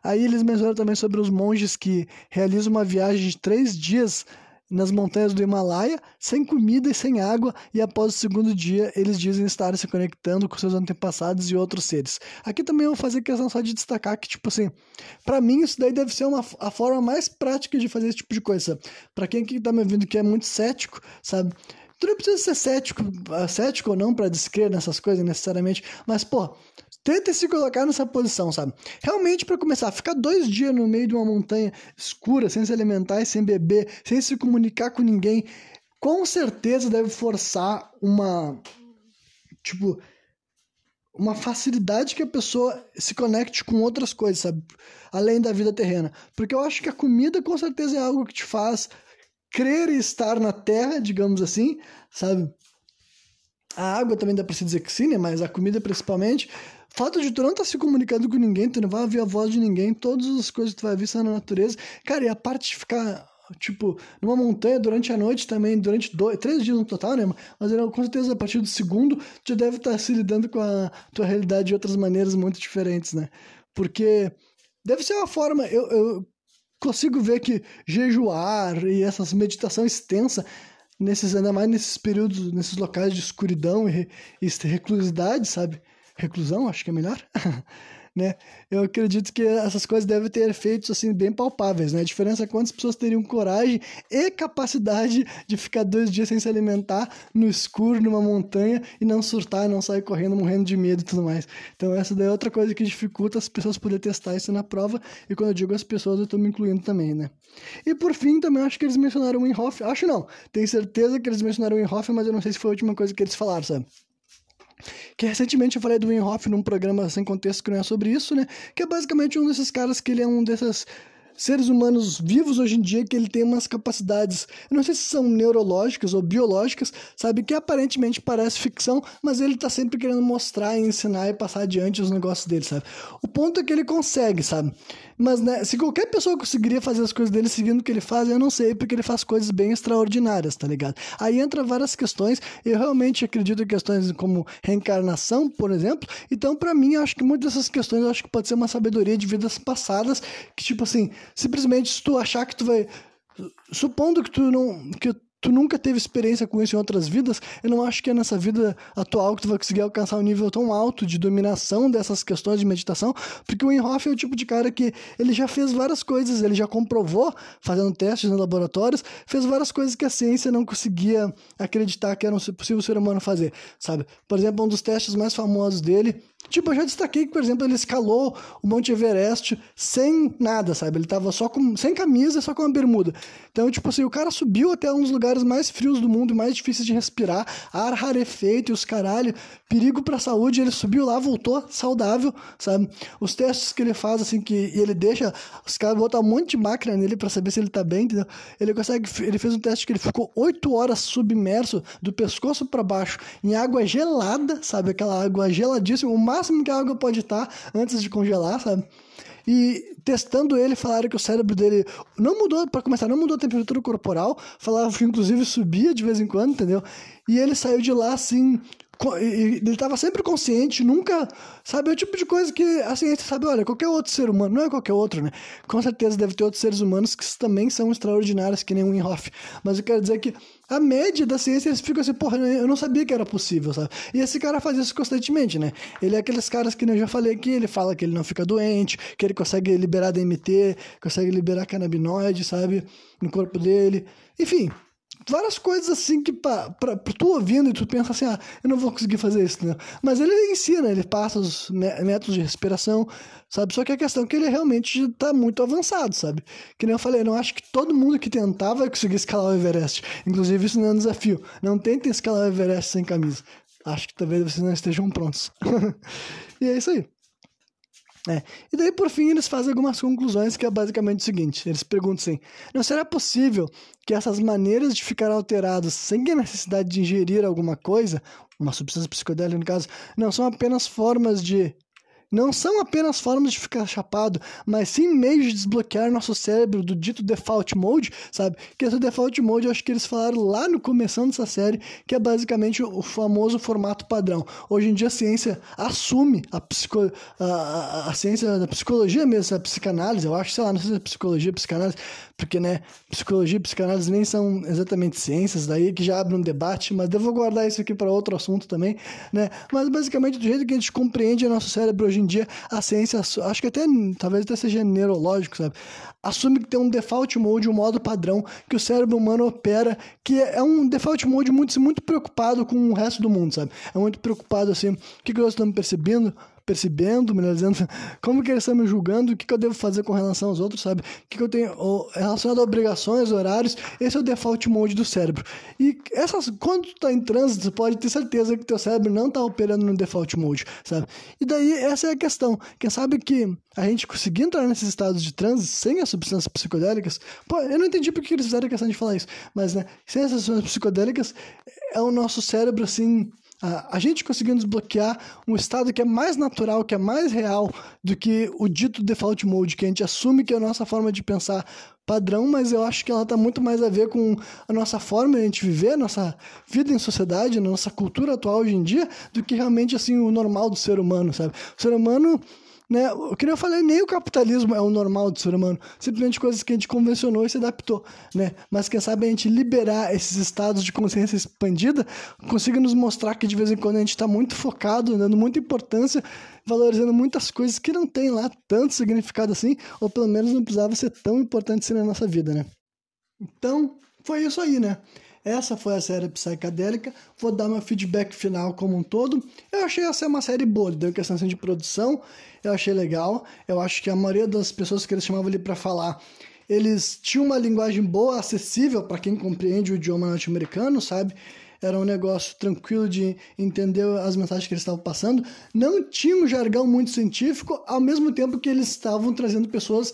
Aí eles mencionam também sobre os monges que realizam uma viagem de três dias nas montanhas do Himalaia, sem comida e sem água, e após o segundo dia eles dizem estar se conectando com seus antepassados e outros seres. Aqui também eu vou fazer questão só de destacar que, tipo assim, para mim isso daí deve ser uma, a forma mais prática de fazer esse tipo de coisa. Para quem que tá me ouvindo que é muito cético, sabe? Tu não precisa ser cético, cético ou não para descrer nessas coisas necessariamente, mas, pô, Tenta se colocar nessa posição, sabe? Realmente, para começar, ficar dois dias no meio de uma montanha escura, sem se alimentar e sem beber, sem se comunicar com ninguém, com certeza deve forçar uma. Tipo. Uma facilidade que a pessoa se conecte com outras coisas, sabe? Além da vida terrena. Porque eu acho que a comida, com certeza, é algo que te faz crer e estar na terra, digamos assim, sabe? A água também dá pra se dizer que sim, né? Mas a comida principalmente fato de tu não estar tá se comunicando com ninguém, tu não vai ouvir a voz de ninguém, todas as coisas que tu vai ver são na natureza. Cara, e a parte de ficar, tipo, numa montanha durante a noite também, durante dois, três dias no total, né? Mas com certeza a partir do segundo, tu deve estar tá se lidando com a tua realidade de outras maneiras muito diferentes, né? Porque deve ser uma forma, eu, eu consigo ver que jejuar e essas meditação extensa nesses ainda mais nesses períodos, nesses locais de escuridão e, e reclusidade, sabe? Reclusão, acho que é melhor, né? Eu acredito que essas coisas devem ter efeitos assim bem palpáveis, né? A diferença é quantas pessoas teriam coragem e capacidade de ficar dois dias sem se alimentar no escuro, numa montanha e não surtar, não sair correndo, morrendo de medo e tudo mais. Então essa daí é outra coisa que dificulta as pessoas poderem testar isso na prova. E quando eu digo as pessoas, eu estou me incluindo também, né? E por fim, também acho que eles mencionaram o Winhoff. Acho não. Tenho certeza que eles mencionaram o Winhoff, mas eu não sei se foi a última coisa que eles falaram, sabe? Que recentemente eu falei do Winhoff num programa sem contexto que não é sobre isso, né? Que é basicamente um desses caras que ele é um desses seres humanos vivos hoje em dia que ele tem umas capacidades, eu não sei se são neurológicas ou biológicas, sabe, que aparentemente parece ficção, mas ele tá sempre querendo mostrar, ensinar e passar adiante os negócios dele, sabe? O ponto é que ele consegue, sabe? Mas, né, se qualquer pessoa conseguiria fazer as coisas dele seguindo o que ele faz, eu não sei, porque ele faz coisas bem extraordinárias, tá ligado? Aí entra várias questões, eu realmente acredito em questões como reencarnação, por exemplo, então para mim, eu acho que muitas dessas questões, eu acho que pode ser uma sabedoria de vidas passadas, que tipo assim, simplesmente se tu achar que tu vai supondo que tu não que tu nunca teve experiência com isso em outras vidas, eu não acho que é nessa vida atual que tu vai conseguir alcançar um nível tão alto de dominação dessas questões de meditação, porque o Inhofe é o tipo de cara que ele já fez várias coisas, ele já comprovou, fazendo testes em laboratórios, fez várias coisas que a ciência não conseguia acreditar que era possível o ser humano fazer, sabe? Por exemplo, um dos testes mais famosos dele Tipo, eu já destaquei que, por exemplo, ele escalou o Monte Everest sem nada, sabe? Ele tava só com. sem camisa, só com uma bermuda. Então, tipo assim, o cara subiu até um dos lugares mais frios do mundo, mais difíceis de respirar, ar rarefeito e os caralho, perigo pra saúde. Ele subiu lá, voltou saudável, sabe? Os testes que ele faz, assim, que ele deixa os caras botar um monte de máquina nele para saber se ele tá bem, entendeu? Ele consegue. Ele fez um teste que ele ficou oito horas submerso do pescoço para baixo em água gelada, sabe? Aquela água geladíssima, o máximo que a água pode estar antes de congelar, sabe? E testando ele, falaram que o cérebro dele não mudou, para começar, não mudou a temperatura corporal, falavam que inclusive subia de vez em quando, entendeu? E ele saiu de lá assim, ele estava sempre consciente, nunca, sabe, é o tipo de coisa que a ciência sabe, olha, qualquer outro ser humano, não é qualquer outro, né? Com certeza deve ter outros seres humanos que também são extraordinários, que nem o Winhoff. Mas eu quero dizer que a média da ciência, eles ficam assim, porra, eu não sabia que era possível, sabe? E esse cara faz isso constantemente, né? Ele é aqueles caras que eu já falei aqui, ele fala que ele não fica doente, que ele consegue liberar DMT, consegue liberar canabinoide, sabe? No corpo dele. Enfim, várias coisas assim que pra, pra, pra, tu ouvindo e tu pensa assim, ah, eu não vou conseguir fazer isso, né? Mas ele ensina, ele passa os métodos de respiração, sabe? Só que a questão é que ele realmente tá muito avançado, sabe? Que nem eu falei, eu não acho que todo mundo que tentar vai conseguir escalar o Everest. Inclusive, isso não é um desafio. Não tentem escalar o Everest sem camisa. Acho que talvez vocês não estejam prontos. e é isso aí. É. E daí, por fim, eles fazem algumas conclusões que é basicamente o seguinte: eles perguntam assim, não será possível que essas maneiras de ficar alterados sem a necessidade de ingerir alguma coisa, uma substância psicodélica no caso, não são apenas formas de não são apenas formas de ficar chapado, mas sim meios de desbloquear nosso cérebro do dito default mode, sabe? Que esse default mode eu acho que eles falaram lá no começo dessa série, que é basicamente o famoso formato padrão. Hoje em dia a ciência assume a, psico, a, a, a ciência da psicologia mesmo, a psicanálise, eu acho, sei lá, não sei se é psicologia, psicanálise, porque, né, psicologia e psicanálise nem são exatamente ciências, daí que já abre um debate, mas eu vou guardar isso aqui para outro assunto também, né? Mas basicamente do jeito que a gente compreende o nosso cérebro hoje em dia, a ciência, acho que até, talvez até seja neurológico, sabe? Assume que tem um default mode, um modo padrão que o cérebro humano opera, que é um default mode muito, muito preocupado com o resto do mundo, sabe? É muito preocupado assim, o que, que nós estamos percebendo? Percebendo, melhor dizendo, como que eles estão me julgando, o que, que eu devo fazer com relação aos outros, sabe? O que, que eu tenho relacionado a obrigações, horários, esse é o default mode do cérebro. E essas, quando tu tá em trânsito, você pode ter certeza que teu cérebro não tá operando no default mode, sabe? E daí, essa é a questão. Quem sabe que a gente conseguir entrar nesses estados de transe sem as substâncias psicodélicas, pô, eu não entendi porque eles fizeram questão de falar isso, mas, né, sem essas substâncias psicodélicas, é o nosso cérebro, assim, a, gente conseguindo desbloquear um estado que é mais natural, que é mais real do que o dito default mode, que a gente assume que é a nossa forma de pensar padrão, mas eu acho que ela está muito mais a ver com a nossa forma de a gente viver, a nossa vida em sociedade, a nossa cultura atual hoje em dia, do que realmente assim o normal do ser humano, sabe? O ser humano né? O que eu falei, nem o capitalismo é o normal do ser humano. Simplesmente coisas que a gente convencionou e se adaptou, né? Mas quem sabe a gente liberar esses estados de consciência expandida consiga nos mostrar que de vez em quando a gente está muito focado, dando muita importância, valorizando muitas coisas que não tem lá tanto significado assim, ou pelo menos não precisava ser tão importante assim na nossa vida, né? Então, foi isso aí, né? Essa foi a série psicadélica. Vou dar meu feedback final como um todo. Eu achei essa uma série boa, deu questão assim, de produção, eu achei legal. Eu acho que a maioria das pessoas que eles chamavam ali para falar, eles tinham uma linguagem boa, acessível para quem compreende o idioma norte-americano, sabe? Era um negócio tranquilo de entender as mensagens que eles estavam passando. Não tinha um jargão muito científico, ao mesmo tempo que eles estavam trazendo pessoas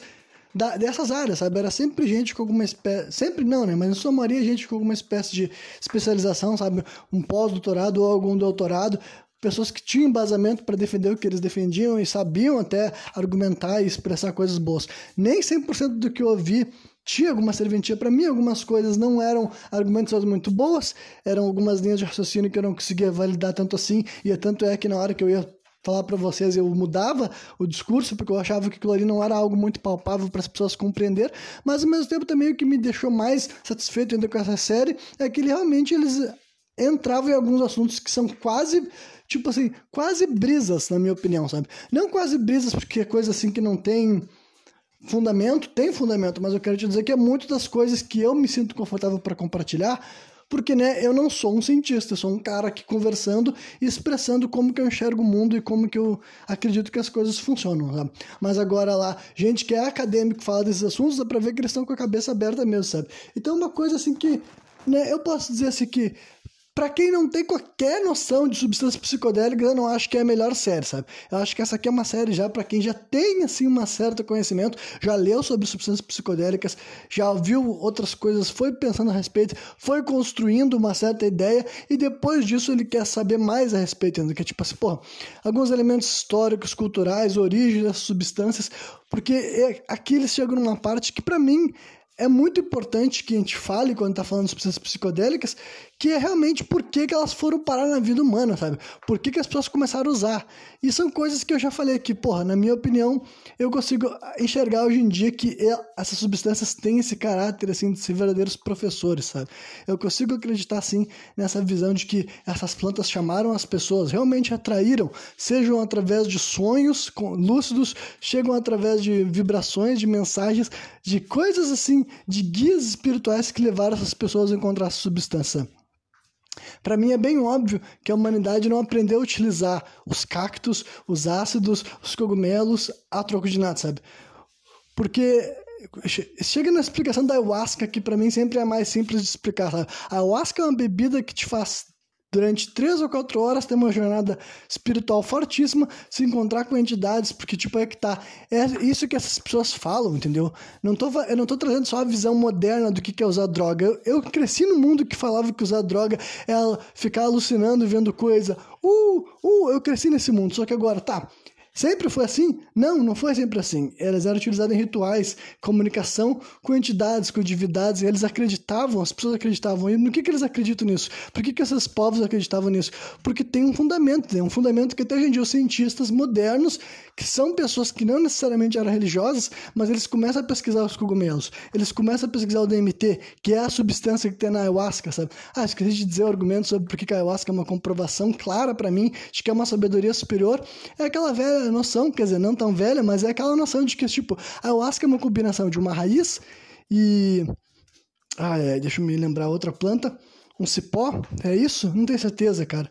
da, dessas áreas, sabe? Era sempre gente com alguma espécie. Sempre não, né? Mas em sua maioria, gente com alguma espécie de especialização, sabe? Um pós-doutorado ou algum doutorado. Pessoas que tinham embasamento para defender o que eles defendiam e sabiam até argumentar e expressar coisas boas. Nem 100% do que eu ouvi tinha alguma serventia para mim, algumas coisas não eram argumentos muito boas, eram algumas linhas de raciocínio que eu não conseguia validar tanto assim, e tanto é que na hora que eu ia falar para vocês, eu mudava o discurso, porque eu achava que aquilo ali não era algo muito palpável para as pessoas compreender, mas ao mesmo tempo também o que me deixou mais satisfeito ainda com essa série é que realmente eles entravam em alguns assuntos que são quase tipo assim, quase brisas, na minha opinião, sabe? Não quase brisas porque é coisa assim que não tem fundamento, tem fundamento, mas eu quero te dizer que é muito das coisas que eu me sinto confortável para compartilhar porque né, eu não sou um cientista, eu sou um cara aqui conversando e expressando como que eu enxergo o mundo e como que eu acredito que as coisas funcionam, sabe? Mas agora lá, gente que é acadêmico fala desses assuntos, dá pra ver que eles estão com a cabeça aberta mesmo, sabe? Então uma coisa assim que, né, eu posso dizer assim que para quem não tem qualquer noção de substâncias psicodélicas, eu não acho que é a melhor série, sabe? Eu acho que essa aqui é uma série já para quem já tem assim um certo conhecimento, já leu sobre substâncias psicodélicas, já viu outras coisas, foi pensando a respeito, foi construindo uma certa ideia e depois disso ele quer saber mais a respeito, ainda que é tipo assim, pô, alguns elementos históricos, culturais, origem das substâncias, porque é, aqui eles chegam numa parte que para mim é muito importante que a gente fale quando está falando de substâncias psicodélicas, que é realmente por que, que elas foram parar na vida humana, sabe? Por que, que as pessoas começaram a usar. E são coisas que eu já falei aqui, porra, na minha opinião, eu consigo enxergar hoje em dia que essas substâncias têm esse caráter, assim, de ser verdadeiros professores, sabe? Eu consigo acreditar, sim, nessa visão de que essas plantas chamaram as pessoas, realmente atraíram, sejam através de sonhos lúcidos, chegam através de vibrações, de mensagens, de coisas assim, de guias espirituais que levaram essas pessoas a encontrar essa substância. Para mim é bem óbvio que a humanidade não aprendeu a utilizar os cactos, os ácidos, os cogumelos a troco de nada, sabe? Porque chega na explicação da ayahuasca que para mim sempre é mais simples de explicar. Sabe? A ayahuasca é uma bebida que te faz durante três ou quatro horas ter uma jornada espiritual fortíssima, se encontrar com entidades, porque, tipo, é que tá. É isso que essas pessoas falam, entendeu? Não tô, eu não tô trazendo só a visão moderna do que é usar droga. Eu, eu cresci no mundo que falava que usar droga é ficar alucinando vendo coisa. Uh, uh, eu cresci nesse mundo. Só que agora, tá. Sempre foi assim? Não, não foi sempre assim. Elas eram utilizadas em rituais, comunicação com entidades, com divindades, e eles acreditavam, as pessoas acreditavam. E no que, que eles acreditam nisso? Por que, que esses povos acreditavam nisso? Porque tem um fundamento, tem um fundamento que até hoje em dia os cientistas modernos, que são pessoas que não necessariamente eram religiosas, mas eles começam a pesquisar os cogumelos, eles começam a pesquisar o DMT, que é a substância que tem na ayahuasca, sabe? Ah, esqueci de dizer o argumento sobre por que a ayahuasca é uma comprovação clara para mim de que é uma sabedoria superior. É aquela velha noção, quer dizer, não tão velha, mas é aquela noção de que, tipo, a ayahuasca é uma combinação de uma raiz e. Ah, é, deixa eu me lembrar outra planta. Um cipó, é isso? Não tenho certeza, cara.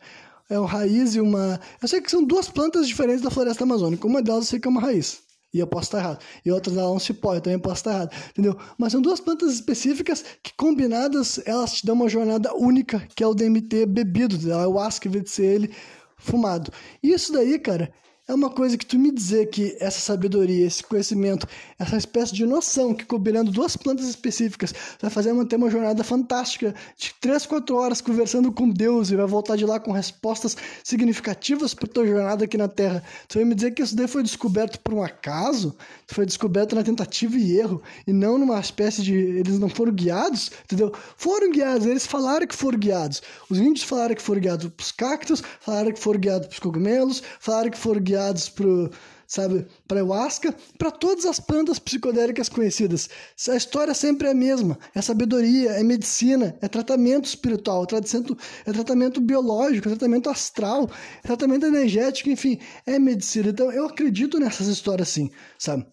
É uma raiz e uma. Eu sei que são duas plantas diferentes da floresta amazônica. Uma delas eu sei que é uma raiz. E eu posso estar errado. E outra é um cipó, eu também posso estar errado. Entendeu? Mas são duas plantas específicas que, combinadas, elas te dão uma jornada única, que é o DMT bebido, o ayahuasca, em vez de ser ele fumado. Isso daí, cara, é uma coisa que tu me dizer que essa sabedoria, esse conhecimento, essa espécie de noção que combinando duas plantas específicas vai fazer manter uma jornada fantástica de 3, 4 horas conversando com Deus e vai voltar de lá com respostas significativas para tua jornada aqui na Terra. Tu vai me dizer que isso daí foi descoberto por um acaso? Foi descoberto na tentativa e erro e não numa espécie de eles não foram guiados, entendeu? Foram guiados, eles falaram que foram guiados. Os índios falaram que foram guiados pros cactos, falaram que foram guiados pros cogumelos, falaram que foram guiados guiados pro sabe, para ayahuasca, para todas as plantas psicodélicas conhecidas. A história sempre é a mesma. É sabedoria, é medicina, é tratamento espiritual, é tratamento, é tratamento biológico, é tratamento astral, é tratamento energético, enfim, é medicina. Então eu acredito nessas histórias sim, sabe?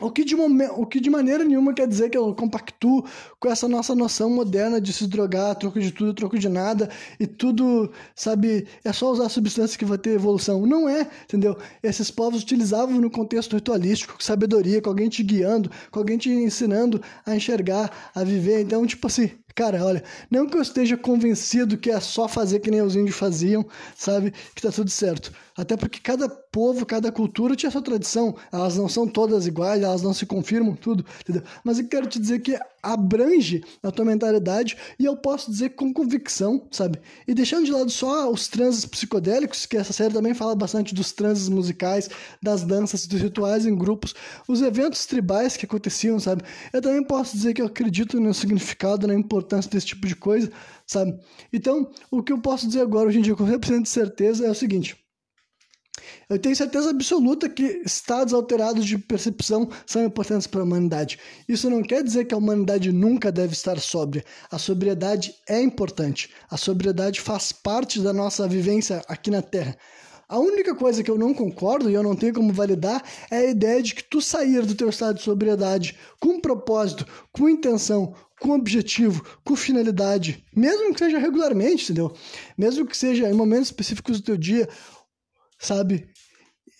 O que, de o que de maneira nenhuma quer dizer que eu compactuo com essa nossa noção moderna de se drogar, troco de tudo, troco de nada, e tudo, sabe, é só usar substância que vai ter evolução. Não é, entendeu? Esses povos utilizavam no contexto ritualístico, com sabedoria, com alguém te guiando, com alguém te ensinando a enxergar, a viver. Então, tipo assim, Cara, olha, não que eu esteja convencido que é só fazer que nem os índios faziam, sabe? Que tá tudo certo. Até porque cada povo, cada cultura tinha sua tradição. Elas não são todas iguais, elas não se confirmam, tudo, entendeu? Mas eu quero te dizer que abrange a tua mentalidade e eu posso dizer com convicção, sabe? E deixando de lado só os transes psicodélicos, que essa série também fala bastante dos transes musicais, das danças, dos rituais em grupos, os eventos tribais que aconteciam, sabe? Eu também posso dizer que eu acredito no significado, na importância desse tipo de coisa, sabe? Então, o que eu posso dizer agora, hoje em dia, com 100% de certeza, é o seguinte. Eu tenho certeza absoluta que estados alterados de percepção são importantes para a humanidade. Isso não quer dizer que a humanidade nunca deve estar sóbria. A sobriedade é importante. A sobriedade faz parte da nossa vivência aqui na Terra. A única coisa que eu não concordo e eu não tenho como validar é a ideia de que tu sair do teu estado de sobriedade com propósito, com intenção, com objetivo, com finalidade, mesmo que seja regularmente, entendeu? Mesmo que seja em momentos específicos do teu dia, sabe?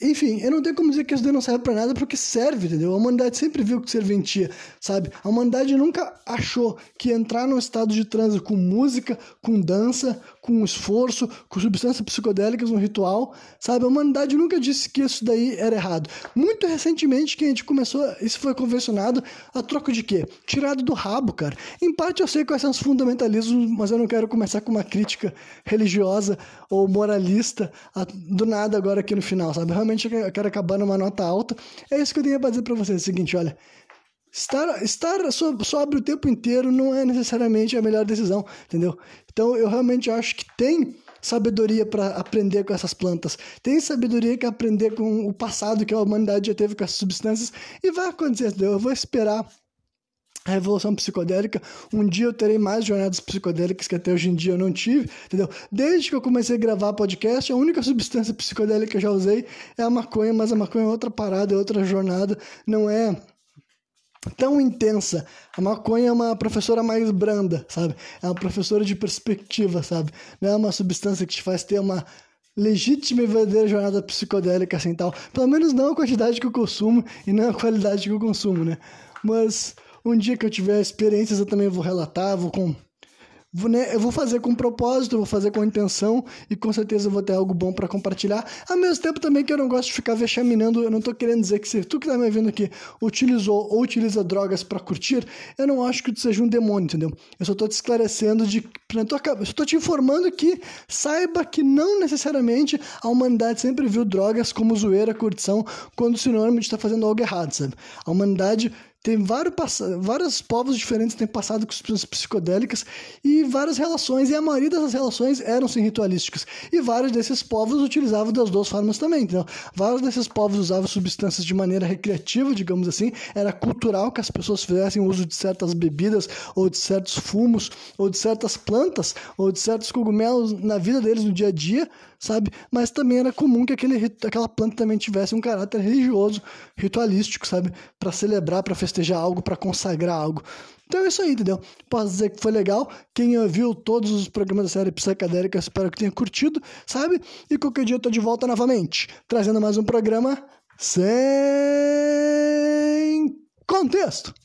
Enfim, eu não tenho como dizer que isso daí não serve para nada porque serve, entendeu? A humanidade sempre viu que serventia, sabe? A humanidade nunca achou que entrar num estado de transe com música, com dança, com esforço, com substâncias psicodélicas no ritual, sabe? A humanidade nunca disse que isso daí era errado. Muito recentemente que a gente começou, isso foi convencionado a troca de quê? Tirado do rabo, cara. Em parte eu sei quais são os fundamentalismos, mas eu não quero começar com uma crítica religiosa ou moralista do nada agora aqui no final, sabe? Eu quero acabar numa nota alta. É isso que eu tenho pra dizer pra vocês. É o seguinte, olha. Estar, estar sobre o tempo inteiro não é necessariamente a melhor decisão, entendeu? Então eu realmente acho que tem sabedoria para aprender com essas plantas, tem sabedoria que aprender com o passado que a humanidade já teve com essas substâncias e vai acontecer, entendeu? Eu vou esperar a revolução psicodélica. Um dia eu terei mais jornadas psicodélicas que até hoje em dia eu não tive, entendeu? Desde que eu comecei a gravar podcast, a única substância psicodélica que eu já usei é a maconha, mas a maconha é outra parada, é outra jornada, não é tão intensa. A maconha é uma professora mais branda, sabe? É uma professora de perspectiva, sabe? Não é uma substância que te faz ter uma legítima e verdadeira jornada psicodélica assim tal. Pelo menos não a quantidade que eu consumo e não a qualidade que eu consumo, né? Mas um dia que eu tiver experiências eu também vou relatar, vou com né, eu vou fazer com propósito, vou fazer com intenção e com certeza vou ter algo bom para compartilhar. Ao mesmo tempo também que eu não gosto de ficar vexaminando, eu não tô querendo dizer que se tu que tá me vendo aqui utilizou ou utiliza drogas para curtir, eu não acho que tu seja um demônio, entendeu? Eu só tô te esclarecendo de na tua eu só tô te informando que saiba que não necessariamente a humanidade sempre viu drogas como zoeira, curtição, quando sinônimo de estar tá fazendo algo errado, sabe? A humanidade tem vários, vários povos diferentes têm passado com substâncias psicodélicas e várias relações, e a maioria dessas relações eram sim ritualísticas. E vários desses povos utilizavam das duas formas também. Então, vários desses povos usavam substâncias de maneira recreativa, digamos assim. Era cultural que as pessoas fizessem uso de certas bebidas, ou de certos fumos, ou de certas plantas, ou de certos cogumelos na vida deles no dia a dia, sabe? Mas também era comum que aquele, aquela planta também tivesse um caráter religioso, ritualístico, sabe? Para celebrar, para festejar algo, para consagrar algo. Então é isso aí, entendeu? Posso dizer que foi legal. Quem ouviu todos os programas da série Psicadélica, espero que tenha curtido, sabe? E qualquer dia eu tô de volta novamente, trazendo mais um programa sem contexto.